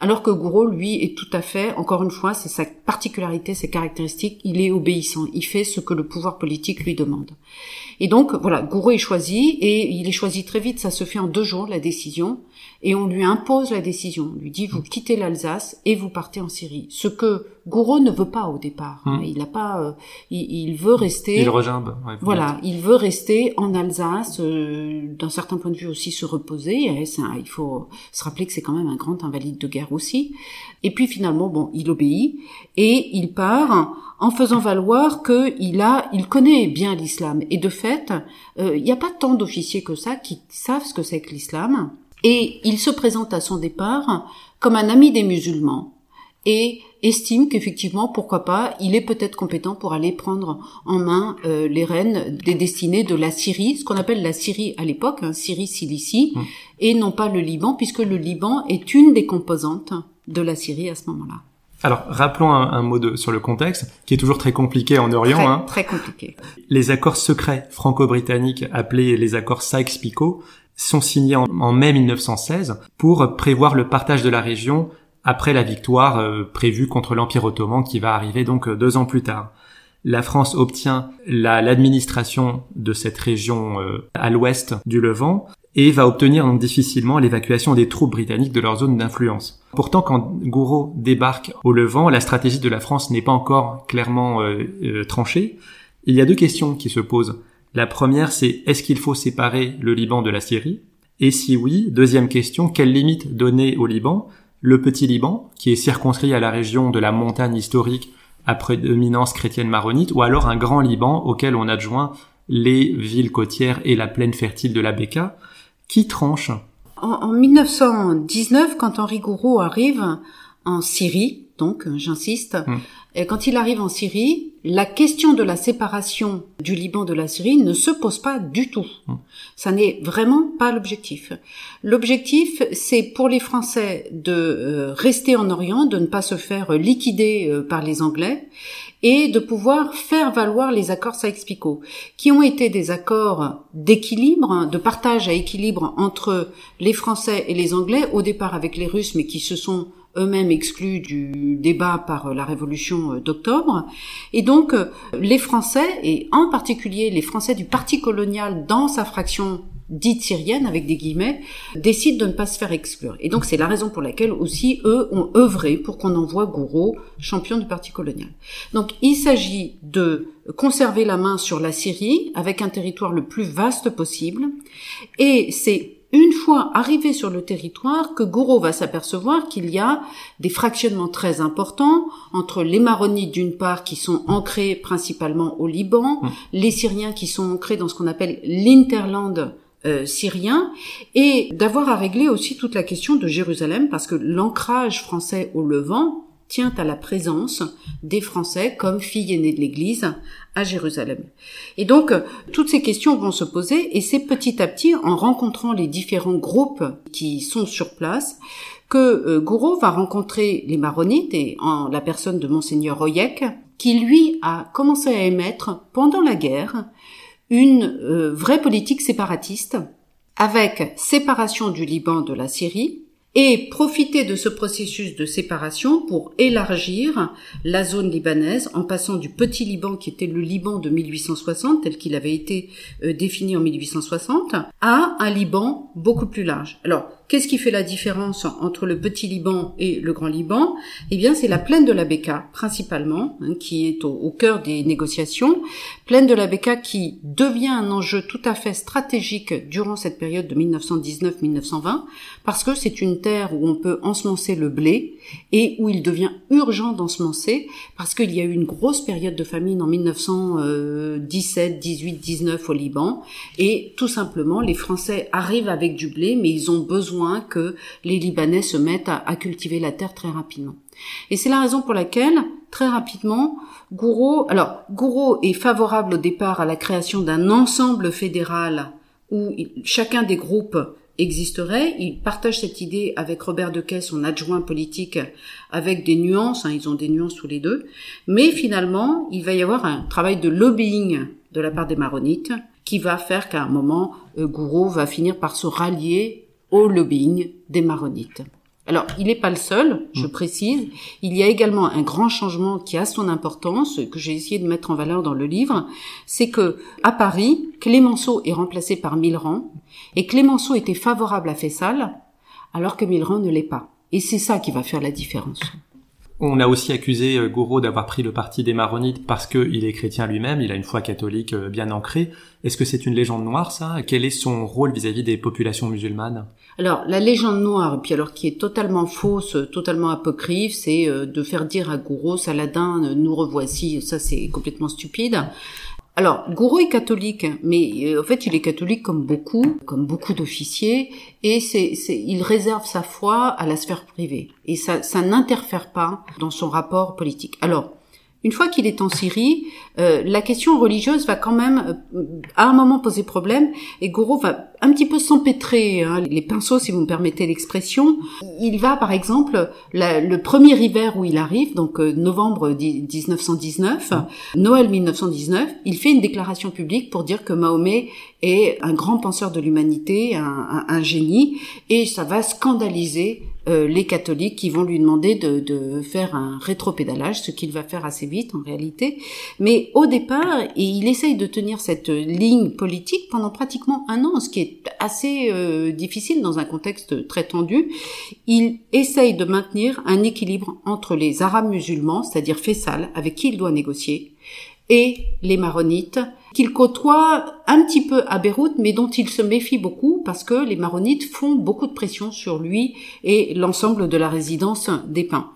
[SPEAKER 2] Alors que Gouraud, lui, est tout à fait, encore une fois, c'est sa particularité, ses caractéristiques, il est obéissant, il fait ce que le pouvoir politique lui demande. Et donc, voilà, Gouraud est choisi, et il est choisi très vite, ça se fait en deux jours, la décision, et on lui impose la décision. On lui dit, vous quittez l'Alsace et vous partez en Syrie. Ce que Gouraud ne veut pas au départ. Hum. Il n'a pas, euh, il, veut rester.
[SPEAKER 1] Il regimbe.
[SPEAKER 2] voilà, il veut rester en Alsace, euh, d'un certain point de vue aussi se reposer. il faut se rappeler que c'est quand même un grand invalide de guerre aussi. Et puis finalement, bon, il obéit et il part en faisant valoir qu'il a, il connaît bien l'islam. Et de fait, euh, il n'y a pas tant d'officiers que ça qui savent ce que c'est que l'islam. Et il se présente à son départ comme un ami des musulmans et estime qu'effectivement, pourquoi pas, il est peut-être compétent pour aller prendre en main euh, les rênes des destinées de la Syrie, ce qu'on appelle la Syrie à l'époque, hein, Syrie-Cilicie, mmh. et non pas le Liban, puisque le Liban est une des composantes de la Syrie à ce moment-là.
[SPEAKER 1] Alors, rappelons un, mot de, sur le contexte, qui est toujours très compliqué en Orient.
[SPEAKER 2] Très,
[SPEAKER 1] hein.
[SPEAKER 2] très compliqué.
[SPEAKER 1] Les accords secrets franco-britanniques, appelés les accords Sykes-Picot, sont signés en, mai 1916 pour prévoir le partage de la région après la victoire euh, prévue contre l'Empire ottoman qui va arriver donc euh, deux ans plus tard. La France obtient l'administration de cette région euh, à l'ouest du Levant et va obtenir donc difficilement l'évacuation des troupes britanniques de leur zone d'influence. Pourtant, quand Gouraud débarque au Levant, la stratégie de la France n'est pas encore clairement tranchée. Il y a deux questions qui se posent. La première, c'est est-ce qu'il faut séparer le Liban de la Syrie? Et si oui, deuxième question, quelle limite donner au Liban Le petit Liban, qui est circonscrit à la région de la montagne historique à prédominance chrétienne maronite, ou alors un grand Liban auquel on adjoint les villes côtières et la plaine fertile de la Beka, qui tranche?
[SPEAKER 2] En, 1919, quand Henri Gouraud arrive en Syrie, donc j'insiste, hum. Et quand il arrive en Syrie, la question de la séparation du Liban de la Syrie ne se pose pas du tout. Mmh. Ça n'est vraiment pas l'objectif. L'objectif, c'est pour les Français de euh, rester en Orient, de ne pas se faire liquider euh, par les Anglais et de pouvoir faire valoir les accords Sykes-Picot, qui ont été des accords d'équilibre, de partage à équilibre entre les Français et les Anglais, au départ avec les Russes, mais qui se sont eux-mêmes exclus du débat par la révolution euh, d'octobre. Et donc, euh, les Français, et en particulier les Français du Parti colonial dans sa fraction dite syrienne, avec des guillemets, décident de ne pas se faire exclure. Et donc c'est la raison pour laquelle aussi eux ont œuvré pour qu'on envoie Gouraud champion du Parti colonial. Donc il s'agit de conserver la main sur la Syrie avec un territoire le plus vaste possible. Et c'est une fois arrivé sur le territoire que Gouraud va s'apercevoir qu'il y a des fractionnements très importants entre les maronites d'une part qui sont ancrés principalement au Liban, mmh. les Syriens qui sont ancrés dans ce qu'on appelle l'interland euh, syrien et d'avoir à régler aussi toute la question de Jérusalem parce que l'ancrage français au Levant tient à la présence des Français comme filles aînées de l'Église à Jérusalem. Et donc, toutes ces questions vont se poser et c'est petit à petit, en rencontrant les différents groupes qui sont sur place, que euh, Gouraud va rencontrer les maronites et en la personne de monseigneur Oyek, qui lui a commencé à émettre pendant la guerre une euh, vraie politique séparatiste avec séparation du Liban de la Syrie, et profiter de ce processus de séparation pour élargir la zone libanaise en passant du petit Liban qui était le Liban de 1860 tel qu'il avait été euh, défini en 1860 à un Liban beaucoup plus large. Alors Qu'est-ce qui fait la différence entre le petit Liban et le grand Liban? Eh bien, c'est la plaine de la Beka, principalement, hein, qui est au, cœur des négociations. Plaine de la Beka qui devient un enjeu tout à fait stratégique durant cette période de 1919-1920, parce que c'est une où on peut ensemencer le blé et où il devient urgent d'ensemencer, parce qu'il y a eu une grosse période de famine en 1917, 18, 19 au Liban, et tout simplement, les Français arrivent avec du blé, mais ils ont besoin que les Libanais se mettent à, cultiver la terre très rapidement. Et c'est la raison pour laquelle, très rapidement, Gouraud, alors Gouraud est favorable au départ à la création d'un ensemble fédéral où chacun des groupes existerait. Il partage cette idée avec Robert Dequet, son adjoint politique, avec des nuances, hein, ils ont des nuances tous les deux. Mais finalement, il va y avoir un travail de lobbying de la part des maronites qui va faire qu'à un moment, euh, Gouraud va finir par se rallier au lobbying des maronites. Alors, il n'est pas le seul, je
[SPEAKER 1] Mm.
[SPEAKER 2] précise. Il y a également un grand changement qui a son importance, que j'ai essayé de mettre en valeur dans le livre. C'est que, à Paris, Clémenceau est remplacé par Millerand, et Clémenceau était favorable à Fessal, alors que Millerand ne l'est pas. Et c'est ça qui va faire la différence.
[SPEAKER 1] On a aussi accusé euh, Gouraud d'avoir pris le parti des maronites parce qu'il est chrétien lui-même, il a une foi catholique euh, bien ancrée. Est-ce que c'est une légende noire ça? Quel est son rôle vis-à-vis des populations musulmanes?
[SPEAKER 2] Alors, la légende noire, et puis alors qui est totalement fausse, totalement apocryphe, c'est euh, de faire dire à Gouraud, Saladin, nous revoici, ça c'est complètement stupide. Alors, Gouraud est catholique, mais euh, en fait, il est catholique comme beaucoup, comme beaucoup d'officiers, et c'est, il réserve sa foi à la sphère privée, et ça, ça n'interfère pas dans son rapport politique. Alors, une fois qu'il est en Syrie, euh, la question religieuse va quand même, euh, à un moment, poser problème, et Gouraud va un petit peu s'empêtrer hein, les pinceaux, si vous me permettez l'expression. Il va, par exemple, le premier hiver où il arrive, donc euh, novembre dix- 1919, Noël 1919, il fait une déclaration publique pour dire que Mahomet est un grand penseur de l'humanité, un, génie, et ça va scandaliser les catholiques qui vont lui demander de, de faire un rétropédalage, ce qu'il va faire assez vite en réalité. Mais au départ, il essaye de tenir cette ligne politique pendant pratiquement un an, ce qui est assez euh, difficile dans un contexte très tendu. Il essaye de maintenir un équilibre entre les Arabes musulmans, c'est-à-dire Faisal, avec qui il doit négocier, et les maronites qu'il côtoie un petit peu à Beyrouth, mais dont il se méfie beaucoup parce que les maronites font beaucoup de pression sur lui et l'ensemble de la résidence des Pins.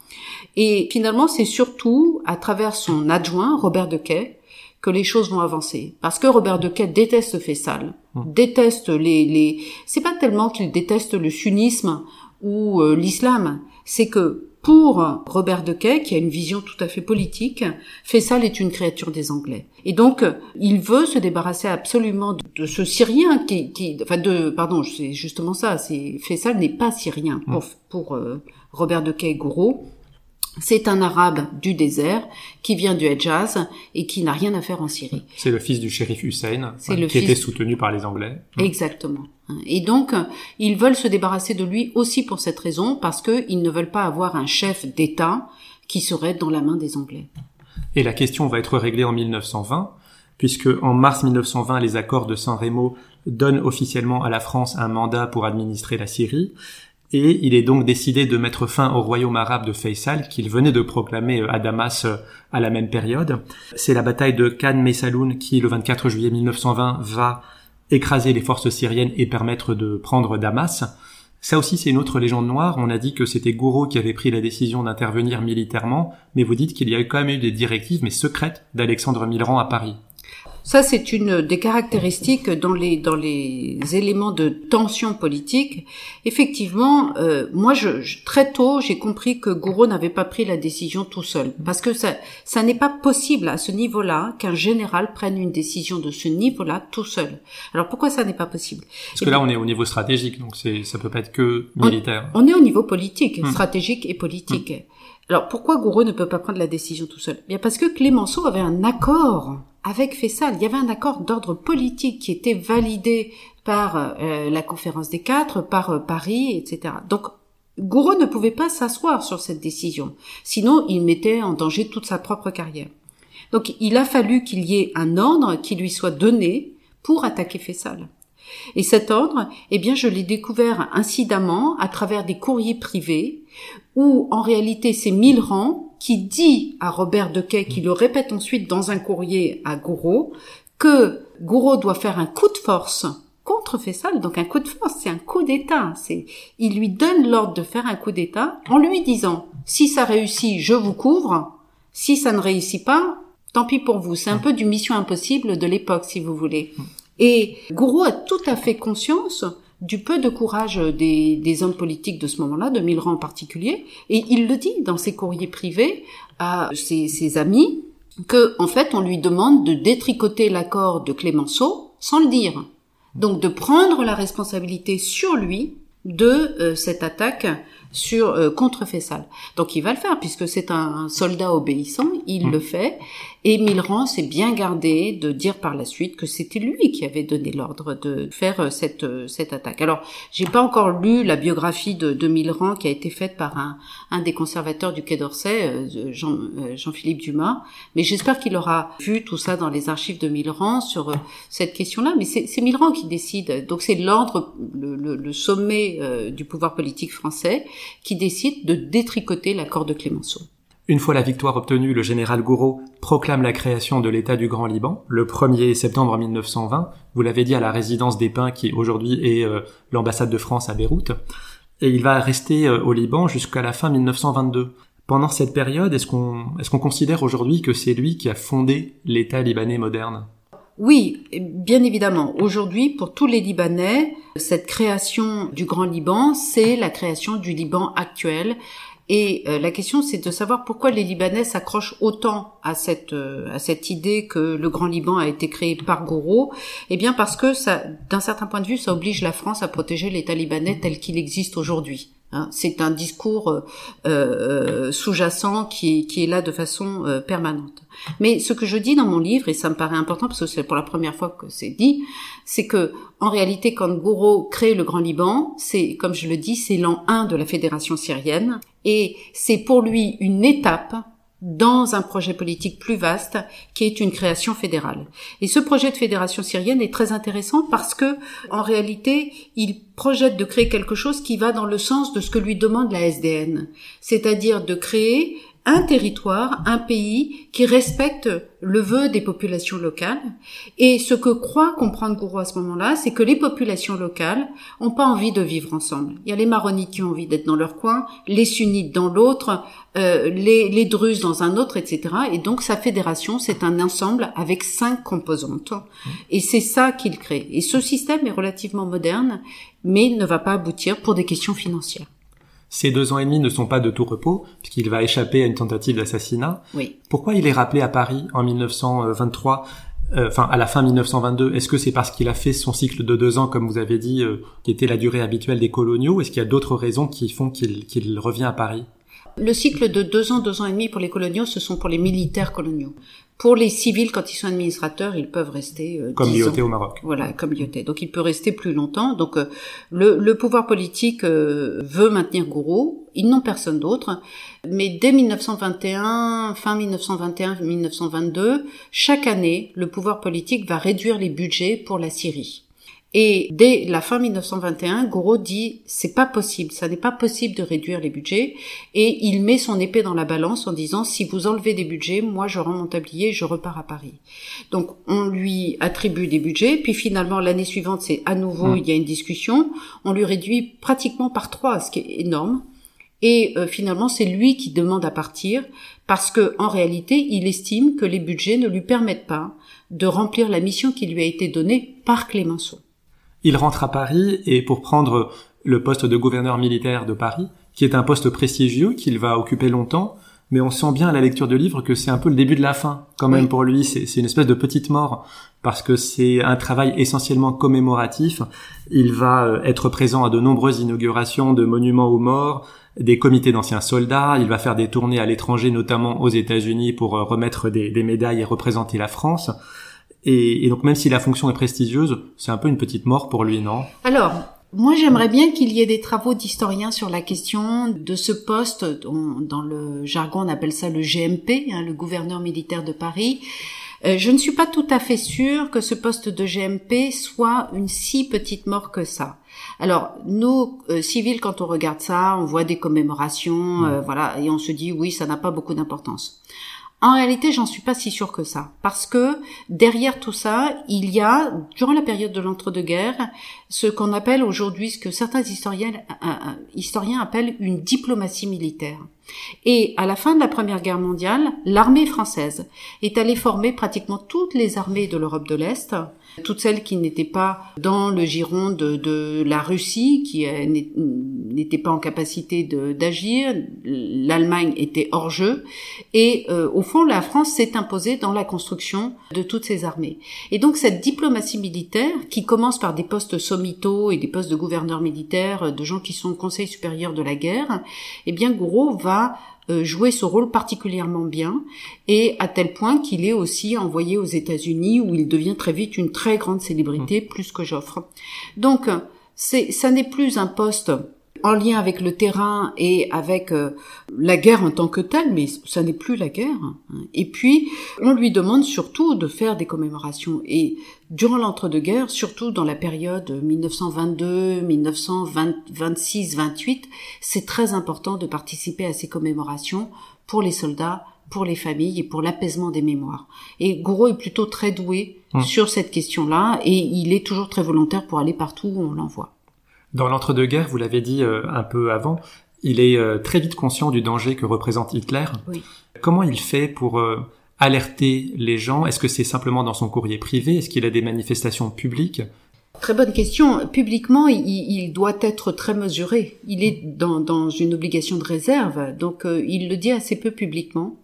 [SPEAKER 2] Et finalement, c'est surtout à travers son adjoint, Robert Dequet, que les choses vont avancer. Parce que Robert Dequet déteste Faisal, déteste les, les... C'est pas tellement qu'il déteste le sunnisme ou euh, l'islam, c'est que pour Robert Dequet, qui a une vision tout à fait politique, Faisal est une créature des Anglais. Et donc, il veut se débarrasser absolument de, ce Syrien qui, qui, enfin de, pardon, c'est justement ça. C'est Faisal n'est pas syrien pour pour euh, Robert Dequet et Gouraud. C'est un arabe du désert qui vient du Hejaz et qui n'a rien à faire en Syrie.
[SPEAKER 1] C'est le fils du shérif Hussein, qui
[SPEAKER 2] fils-
[SPEAKER 1] était soutenu par les Anglais.
[SPEAKER 2] Exactement. Et donc, ils veulent se débarrasser de lui aussi pour cette raison, parce qu'ils ne veulent pas avoir un chef d'État qui serait dans la main des Anglais.
[SPEAKER 1] Et la question va être réglée en 1920, puisque en mars 1920, les accords de San Remo donnent officiellement à la France un mandat pour administrer la Syrie. Et il est donc décidé de mettre fin au royaume arabe de Faisal, qu'il venait de proclamer euh, à Damas euh, à la même période. C'est la bataille de Khan Messaloun qui, le 24 juillet 1920, va écraser les forces syriennes et permettre de prendre Damas. Ça aussi, c'est une autre légende noire. On a dit que c'était Gouraud qui avait pris la décision d'intervenir militairement, mais vous dites qu'il y a quand même eu des directives, mais secrètes, d'Alexandre Millerand à Paris.
[SPEAKER 2] Ça, c'est une des caractéristiques dans les dans les éléments de tension politique. Effectivement, euh, moi, je, je- très tôt, j'ai compris que Gouraud n'avait pas pris la décision tout seul, parce que ça, ça n'est pas possible à ce niveau-là qu'un général prenne une décision de ce niveau-là tout seul. Alors pourquoi ça n'est pas possible?
[SPEAKER 1] Parce que là, on est au niveau stratégique, donc c'est, ça peut pas être que militaire.
[SPEAKER 2] On est au niveau politique,
[SPEAKER 1] Hmm.
[SPEAKER 2] stratégique et politique. Alors pourquoi Gouraud ne peut pas prendre la décision tout seul? Bien parce que Clémenceau avait un accord avec Fessal. Il y avait un accord d'ordre politique qui était validé par euh, la conférence des quatre, par euh, Paris, etc. Donc Gouraud ne pouvait pas s'asseoir sur cette décision, sinon il mettait en danger toute sa propre carrière. Donc il a fallu qu'il y ait un ordre qui lui soit donné pour attaquer Fessal. Et cet ordre, eh bien, je l'ai découvert incidemment à travers des courriers privés où, en réalité, c'est Millerand qui dit à Robert Dequet, qui le répète ensuite dans un courrier à Gouraud, que Gouraud doit faire un coup de force contre Fessal. Donc un coup de force, c'est un coup d'État. C'est, il lui donne l'ordre de faire un coup d'État en lui disant, si ça réussit, je vous couvre. Si ça ne réussit pas, tant pis pour vous. C'est un peu du mission impossible de l'époque, si vous voulez. Et Gouraud a tout à fait conscience du peu de courage des, des hommes politiques de ce moment-là, de Millerand en particulier, et il le dit dans ses courriers privés à ses, ses amis, que en fait on lui demande de détricoter l'accord de Clémenceau sans le dire. Donc de prendre la responsabilité sur lui de euh, cette attaque sur euh, contre Fessal. Donc il va le faire puisque c'est un, soldat obéissant, il le fait. Et Milran s'est bien gardé de dire par la suite que c'était lui qui avait donné l'ordre de faire euh, cette euh, cette attaque. Alors j'ai pas encore lu la biographie de, de Milran qui a été faite par un, un des conservateurs du Quai d'Orsay, Jean, Jean-Philippe Dumas, mais j'espère qu'il aura vu tout ça dans les archives de Milran sur cette question-là. Mais c'est Milran qui décide. Donc c'est l'ordre, le, le, le, sommet du pouvoir politique français qui décide de détricoter l'accord de Clémenceau.
[SPEAKER 1] Une fois la victoire obtenue, le général Gouraud proclame la création de l'État du Grand Liban le 1er septembre 1920. Vous l'avez dit à la résidence des Pins qui aujourd'hui est euh, l'ambassade de France à Beyrouth. Et il va rester euh, au Liban jusqu'à la fin 1922. Pendant cette période, est-ce qu'on est-ce qu'on considère aujourd'hui que c'est lui qui a fondé l'État libanais moderne?
[SPEAKER 2] Oui, bien évidemment. Aujourd'hui, pour tous les Libanais, cette création du Grand Liban, c'est la création du Liban actuel. Et euh, la question, c'est de savoir pourquoi les Libanais s'accrochent autant à cette euh, idée que le Grand Liban a été créé par Gouraud. Eh bien, parce que d'un certain point de vue, ça oblige la France à protéger l'État libanais tel qu'il existe aujourd'hui. Hein. c'est un discours euh, euh, sous-jacent qui, qui, est là de façon euh, permanente. Mais ce que je dis dans mon livre, et ça me paraît important parce que c'est pour la première fois que c'est dit, c'est que en réalité, quand Gouraud crée le Grand Liban, c'est, comme je le dis, c'est l'an 1 de la Fédération syrienne, et c'est pour lui une étape dans un projet politique plus vaste qui est une création fédérale. Et ce projet de fédération syrienne est très intéressant parce que, en réalité, il projette de créer quelque chose qui va dans le sens de ce que lui demande la SDN. C'est-à-dire de créer un territoire, un pays qui respecte le vœu des populations locales. Et ce que croit comprendre Gourou à ce moment-là, c'est que les populations locales ont pas envie de vivre ensemble. Il y a les maronites qui ont envie d'être dans leur coin, les sunnites dans l'autre, euh, les, les druzes dans un autre, etc. Et donc sa fédération, c'est un ensemble avec cinq composantes. Et c'est ça qu'il crée. Et ce système est relativement moderne, mais ne va pas aboutir pour des questions financières.
[SPEAKER 1] Ces deux ans et demi ne sont pas de tout repos, puisqu'il va échapper à une tentative d'assassinat.
[SPEAKER 2] Oui.
[SPEAKER 1] Pourquoi il est rappelé à Paris en 1923 euh, enfin à la fin 1922, est-ce que c'est parce qu'il a fait son cycle de deux ans, comme vous avez dit, euh, qui était la durée habituelle des coloniaux Est-ce qu'il y a d'autres raisons qui font qu'il revient à Paris?
[SPEAKER 2] Le cycle de deux ans, deux ans et demi pour les coloniaux, ce sont pour les militaires coloniaux. Pour les civils, quand ils sont administrateurs, ils peuvent rester
[SPEAKER 1] euh, comme Lyoté au Maroc.
[SPEAKER 2] Voilà, comme Lyoté. Donc il peut rester plus longtemps. Donc euh, le, le, pouvoir politique euh, veut maintenir Gourou. Ils n'ont personne d'autre. Mais dès 1921, fin 1921-1922, chaque année, le pouvoir politique va réduire les budgets pour la Syrie. Et dès la fin 1921, Gouraud dit c'est pas possible, ça n'est pas possible de réduire les budgets et il met son épée dans la balance en disant si vous enlevez des budgets, moi je rends mon tablier et je repars à Paris. Donc on lui attribue des budgets, puis finalement l'année suivante c'est à nouveau mmh. il y a une discussion, on lui réduit pratiquement par trois, ce qui est énorme. Et euh, finalement, c'est lui qui demande à partir parce que en réalité, il estime que les budgets ne lui permettent pas de remplir la mission qui lui a été donnée par Clémenceau.
[SPEAKER 1] Il rentre à Paris et pour prendre le poste de gouverneur militaire de Paris, qui est un poste prestigieux qu'il va occuper longtemps, mais on sent bien à la lecture de livre que c'est un peu le début de la fin quand même pour lui. C'est une espèce de petite mort parce que c'est un travail essentiellement commémoratif. Il va euh, être présent à de nombreuses inaugurations de monuments aux morts, des comités d'anciens soldats. Il va faire des tournées à l'étranger, notamment aux États-Unis, pour euh, remettre des, des médailles et représenter la France. Et, donc même si la fonction est prestigieuse, c'est un peu une petite mort pour lui, non?
[SPEAKER 2] Alors, moi, j'aimerais bien qu'il y ait des travaux d'historiens sur la question de ce poste. dans le jargon, on appelle ça le GMP, hein, le gouverneur militaire de Paris. Euh, je ne suis pas tout à fait sûre que ce poste de GMP soit une si petite mort que ça. Alors, nous, euh, civils, quand on regarde ça, on voit des commémorations, euh, voilà, et on se dit, oui, ça n'a pas beaucoup d'importance. En réalité, j'en suis pas si sûre que ça, parce que derrière tout ça, il y a, durant la période de l'entre-deux-guerres, ce qu'on appelle aujourd'hui, ce que certains historiens, euh, euh, historiens appellent une diplomatie militaire. Et à la fin de la Première Guerre mondiale, l'armée française est allée former pratiquement toutes les armées de l'Europe de l'Est, toutes celles qui n'étaient pas dans le giron de, de la Russie, qui euh, n'étaient pas en capacité d'agir. L'Allemagne était hors jeu. Et euh, au fond, la France s'est imposée dans la construction de toutes ces armées. Et donc cette diplomatie militaire, qui commence par des postes sommitaux et des postes de gouverneurs militaires, de gens qui sont au Conseil supérieur de la guerre, eh bien Gouraud va euh, jouer ce rôle particulièrement bien et à tel point qu'il est aussi envoyé aux États-Unis où il devient très vite une très grande célébrité, mmh. plus que j'offre. Donc, c'est, ça n'est plus un poste en lien avec le terrain et avec euh, la guerre en tant que telle, mais ça n'est plus la guerre. Et puis, on lui demande surtout de faire des commémorations. Et durant l'entre-deux-guerres, surtout dans la période 1922, 1926, 28, c'est très important de participer à ces commémorations pour les soldats, pour les familles et pour l'apaisement des mémoires. Et Gouraud est plutôt très doué hum. sur cette question-là et il est toujours très volontaire pour aller partout où on l'envoie.
[SPEAKER 1] Dans l'entre-deux-guerres, vous l'avez dit euh, un peu avant, il est euh, très vite conscient du danger que représente Hitler. Comment il fait pour euh, alerter les gens? Est-ce que c'est simplement dans son courrier privé? Est-ce qu'il a des manifestations publiques?
[SPEAKER 2] Très bonne question. Publiquement, il, doit être très mesuré. Il est dans, dans une obligation de réserve, donc il le dit assez peu publiquement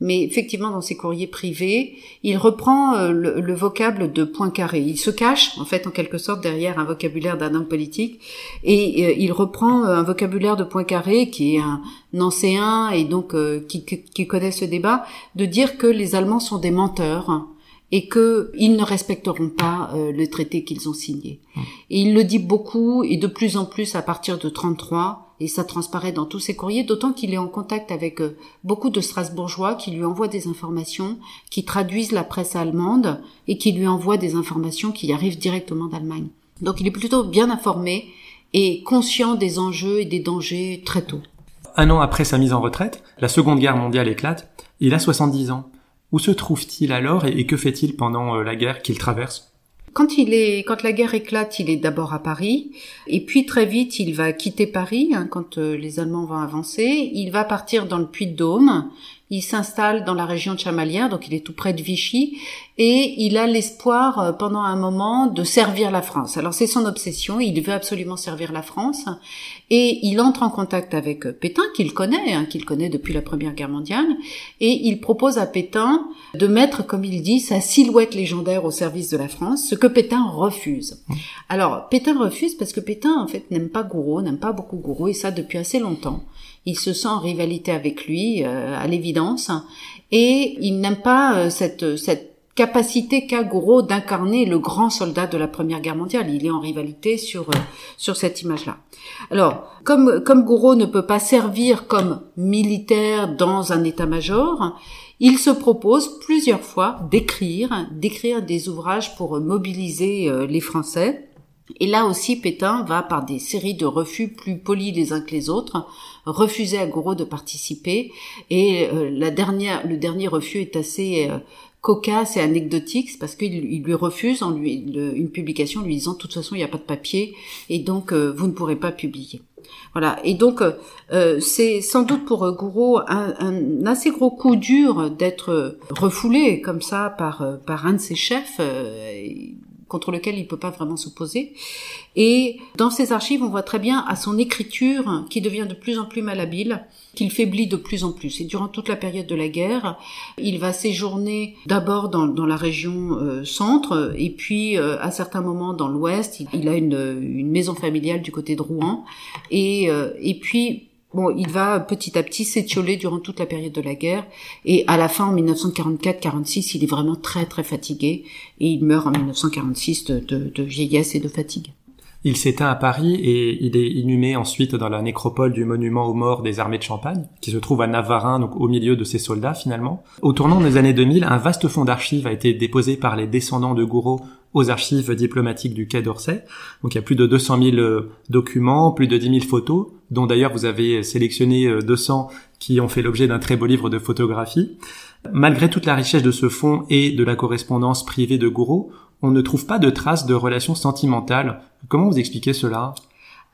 [SPEAKER 2] mais effectivement dans ses courriers privés, il reprend euh, le, vocable de Poincaré. Il se cache en fait en quelque sorte derrière un vocabulaire d'un homme politique et euh, il reprend euh, un vocabulaire de Poincaré qui est un ancien et donc qui, qui, connaît ce débat de dire que les Allemands sont des menteurs et qu'ils ne respecteront pas le traité qu'ils ont signé. Mmh. Et il le dit beaucoup et de plus en plus à partir de 33 et ça transparaît dans tous ses courriers, d'autant qu'il est en contact avec euh, beaucoup de Strasbourgeois qui lui envoient des informations, qui traduisent la presse allemande et qui lui envoient des informations qui arrivent directement d'Allemagne. Donc il est plutôt bien informé et conscient des enjeux et des dangers très tôt.
[SPEAKER 1] Un an après sa mise en retraite, la Seconde Guerre mondiale éclate, il a 70 ans. Où se trouve-t-il alors et que fait-il pendant euh, la guerre qu'il traverse?
[SPEAKER 2] Quand il est, quand la guerre éclate, il est d'abord à Paris, et puis très vite il va quitter Paris hein, quand euh, les Allemands vont avancer. Il va partir dans le Puy-de-Dôme. Il s'installe dans la région de Chamalières, donc il est tout près de Vichy, et il a l'espoir euh, pendant un moment de servir la France. Alors c'est son obsession, il veut absolument servir la France, et il entre en contact avec euh, Pétain, qu'il connaît, hein, qu'il connaît depuis la Première Guerre mondiale, et il propose à Pétain de mettre, comme il dit, sa silhouette légendaire au service de la France, ce que Pétain refuse. Alors Pétain refuse parce que Pétain en fait n'aime pas Gouraud, n'aime pas beaucoup Gouraud, et ça depuis assez longtemps. Il se sent en rivalité avec lui, euh, à l'évidence, et il n'aime pas cette, cette capacité qu'a Gouraud d'incarner le grand soldat de la Première Guerre mondiale. Il est en rivalité sur euh, sur cette image-là. Alors, comme comme ne peut pas servir comme militaire dans un état-major, il se propose plusieurs fois d'écrire d'écrire des ouvrages pour mobiliser euh, les Français. Et là aussi, Pétain va, par des séries de refus plus polis les uns que les autres, refuser à Gouraud de participer. Et euh, la dernière, le dernier refus est assez cocasse et anecdotique, parce qu'il lui refuse en lui, une publication lui disant de toute façon il n'y a pas de papier et donc euh, vous ne pourrez pas publier. Voilà. Et donc euh, c'est sans doute pour euh, Gouraud un, un, assez gros coup dur d'être refoulé comme ça par par un de ses chefs contre lequel il peut pas vraiment s'opposer. Et dans ses archives, on voit très bien à son écriture qui devient de plus en plus malhabile, qu'il faiblit de plus en plus. Et durant toute la période de la guerre, il va séjourner d'abord dans, dans, la région euh, centre, et puis euh, à certains moments dans l'ouest. Il, a une, une, maison familiale du côté de Rouen, et, euh, et puis Bon, il va petit à petit s'étioler durant toute la période de la guerre et à la fin en 1944-46, il est vraiment très très fatigué et il meurt en 1946 de, vieillesse et de fatigue.
[SPEAKER 1] Il s'éteint à Paris et il est inhumé ensuite dans la nécropole du monument aux morts des armées de Champagne, qui se trouve à Navarin, donc au milieu de ses soldats finalement. Au tournant des années 2000, un vaste fonds d'archives a été déposé par les descendants de Gouraud aux archives diplomatiques du Quai d'Orsay. Donc il y a plus de 200 000 euh, documents, plus de 10 000 photos, dont d'ailleurs vous avez sélectionné 200 euh, qui ont fait l'objet d'un très beau livre de photographie. Malgré toute la richesse de ce fonds et de la correspondance privée de Gouraud, on ne trouve pas de traces de relations sentimentales. Comment vous expliquez cela?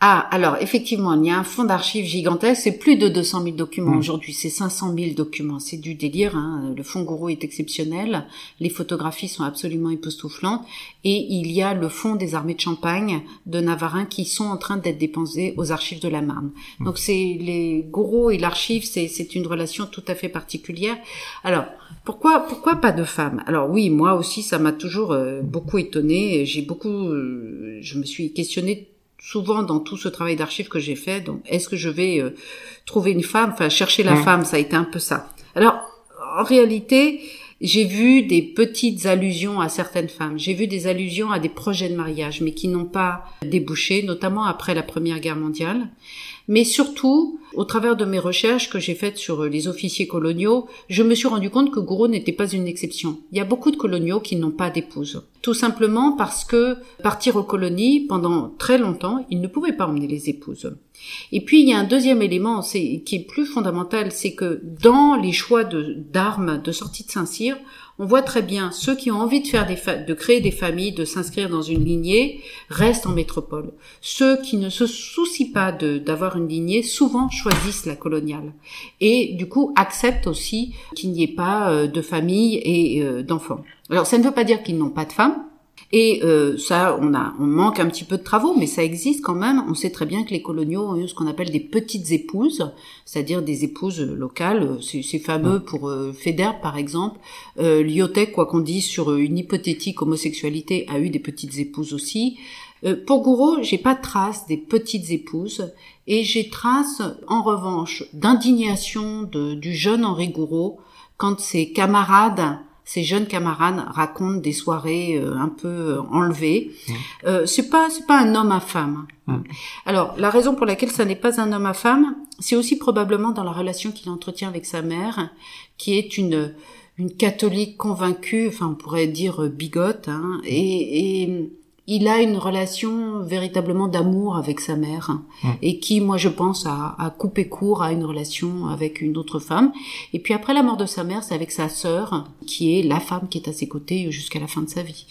[SPEAKER 2] Ah, alors effectivement, il y a un fonds d'archives gigantesque, c'est plus de 200 000 documents
[SPEAKER 1] Mm.
[SPEAKER 2] aujourd'hui, c'est 500 000 documents, c'est du délire, hein. le fonds Gouraud est exceptionnel, les photographies sont absolument époustouflantes, et il y a le fonds des armées de Champagne de Navarin qui sont en train d'être dépensés aux archives de la Marne. Donc c'est les Gouraud et l'archive, c'est c'est une relation tout à fait particulière. Alors, pourquoi pourquoi pas de femmes? Alors oui, moi aussi ça m'a toujours euh, beaucoup étonné, j'ai beaucoup euh, je me suis questionnée souvent dans tout ce travail d'archives que j'ai fait, donc est-ce que je vais euh, trouver une femme, enfin chercher la
[SPEAKER 1] Mm.
[SPEAKER 2] femme, ça a été un peu ça. Alors en réalité, j'ai vu des petites allusions à certaines femmes. J'ai vu des allusions à des projets de mariage, mais qui n'ont pas débouché, notamment après la Première Guerre mondiale. Mais surtout, au travers de mes recherches que j'ai faites sur les officiers coloniaux, je me suis rendu compte que Gouraud n'était pas une exception. Il y a beaucoup de coloniaux qui n'ont pas d'épouse. Tout simplement parce que partir aux colonies, pendant très longtemps, ils ne pouvaient pas emmener les épouses. Et puis il y a un deuxième élément qui est plus fondamental, c'est que dans les choix d'armes de sortie de Saint-Cyr, on voit très bien ceux qui ont envie de faire des fa- de créer des familles, de s'inscrire dans une lignée, restent en métropole. Ceux qui ne se soucient pas d'avoir une lignée, souvent choisissent la coloniale. Et du coup acceptent aussi qu'il n'y ait pas euh, de famille et euh, d'enfants. Alors ça ne veut pas dire qu'ils n'ont pas de femmes, et euh, ça, on a, on manque un petit peu de travaux, mais ça existe quand même. On sait très bien que les coloniaux ont eu ce qu'on appelle des petites épouses, c'est-à-dire des épouses locales. C'est c'est fameux pour euh, par exemple. Euh, Lyotek, quoi qu'on dise sur une hypothétique homosexualité, a eu des petites épouses aussi. Euh, pour Gouraud, j'ai pas de trace des petites épouses, et j'ai trace, en revanche, d'indignation du jeune Henri Gouraud quand ses camarades ces jeunes camarades racontent des soirées euh, un peu euh, enlevées. Euh, c'est pas c'est pas un homme à femme.
[SPEAKER 1] Mm.
[SPEAKER 2] Alors la raison pour laquelle ça n'est pas un homme à femme, c'est aussi probablement dans la relation qu'il entretient avec sa mère, qui est une une catholique convaincue, enfin on pourrait dire euh, bigote, hein, et, et il a une relation véritablement d'amour avec sa mère
[SPEAKER 1] Mm.
[SPEAKER 2] et qui, moi, je pense, a, a coupé court à une relation avec une autre femme. Et puis après la mort de sa mère, c'est avec sa sœur, qui est la femme qui est à ses côtés jusqu'à la fin de sa vie.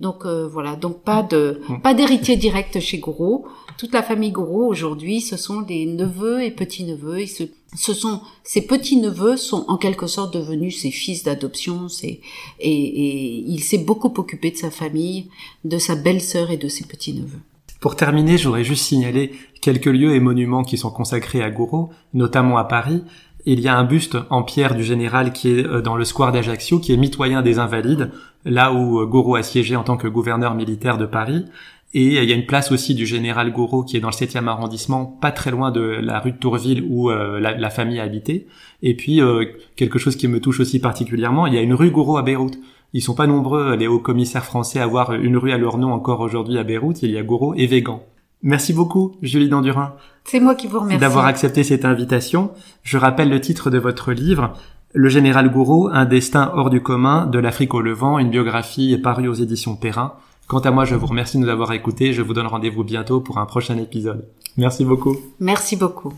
[SPEAKER 2] Donc euh, voilà, donc pas de
[SPEAKER 1] Mm.
[SPEAKER 2] pas d'héritier direct chez Gouraud. Toute la famille Gouraud aujourd'hui, ce sont des neveux et petits-neveux. Et ce, ce sont ces petits-neveux sont en quelque sorte devenus ses fils d'adoption. C'est et, et il s'est beaucoup occupé de sa famille, de sa belle-sœur et de ses petits-neveux.
[SPEAKER 1] Pour terminer, j'aurais juste signalé quelques lieux et monuments qui sont consacrés à Gouraud, notamment à Paris. Il y a un buste en pierre du général qui est euh, dans le square d'Ajaccio, qui est mitoyen des Invalides, là où euh, Gouraud a siégé en tant que gouverneur militaire de Paris. Et euh, il y a une place aussi du général Gouraud qui est dans le 7e arrondissement, pas très loin de la rue de Tourville où la, la famille habitait. Et puis, quelque chose qui me touche aussi particulièrement, il y a une rue Gouraud à Beyrouth. Ils sont pas nombreux, les hauts commissaires français, à avoir une rue à leur nom encore aujourd'hui à Beyrouth. Il y a Gouraud et Végan. Merci beaucoup, Julie Dandurin,
[SPEAKER 2] C'est moi qui vous remercie.
[SPEAKER 1] d'avoir accepté cette invitation. Je rappelle le titre de votre livre, Le général Gouraud, un destin hors du commun, de l'Afrique au Levant, une biographie parue aux éditions Perrin. Quant à moi, je vous remercie de nous avoir écoutés. Je vous donne rendez-vous bientôt pour un prochain épisode. Merci beaucoup.
[SPEAKER 2] Merci beaucoup.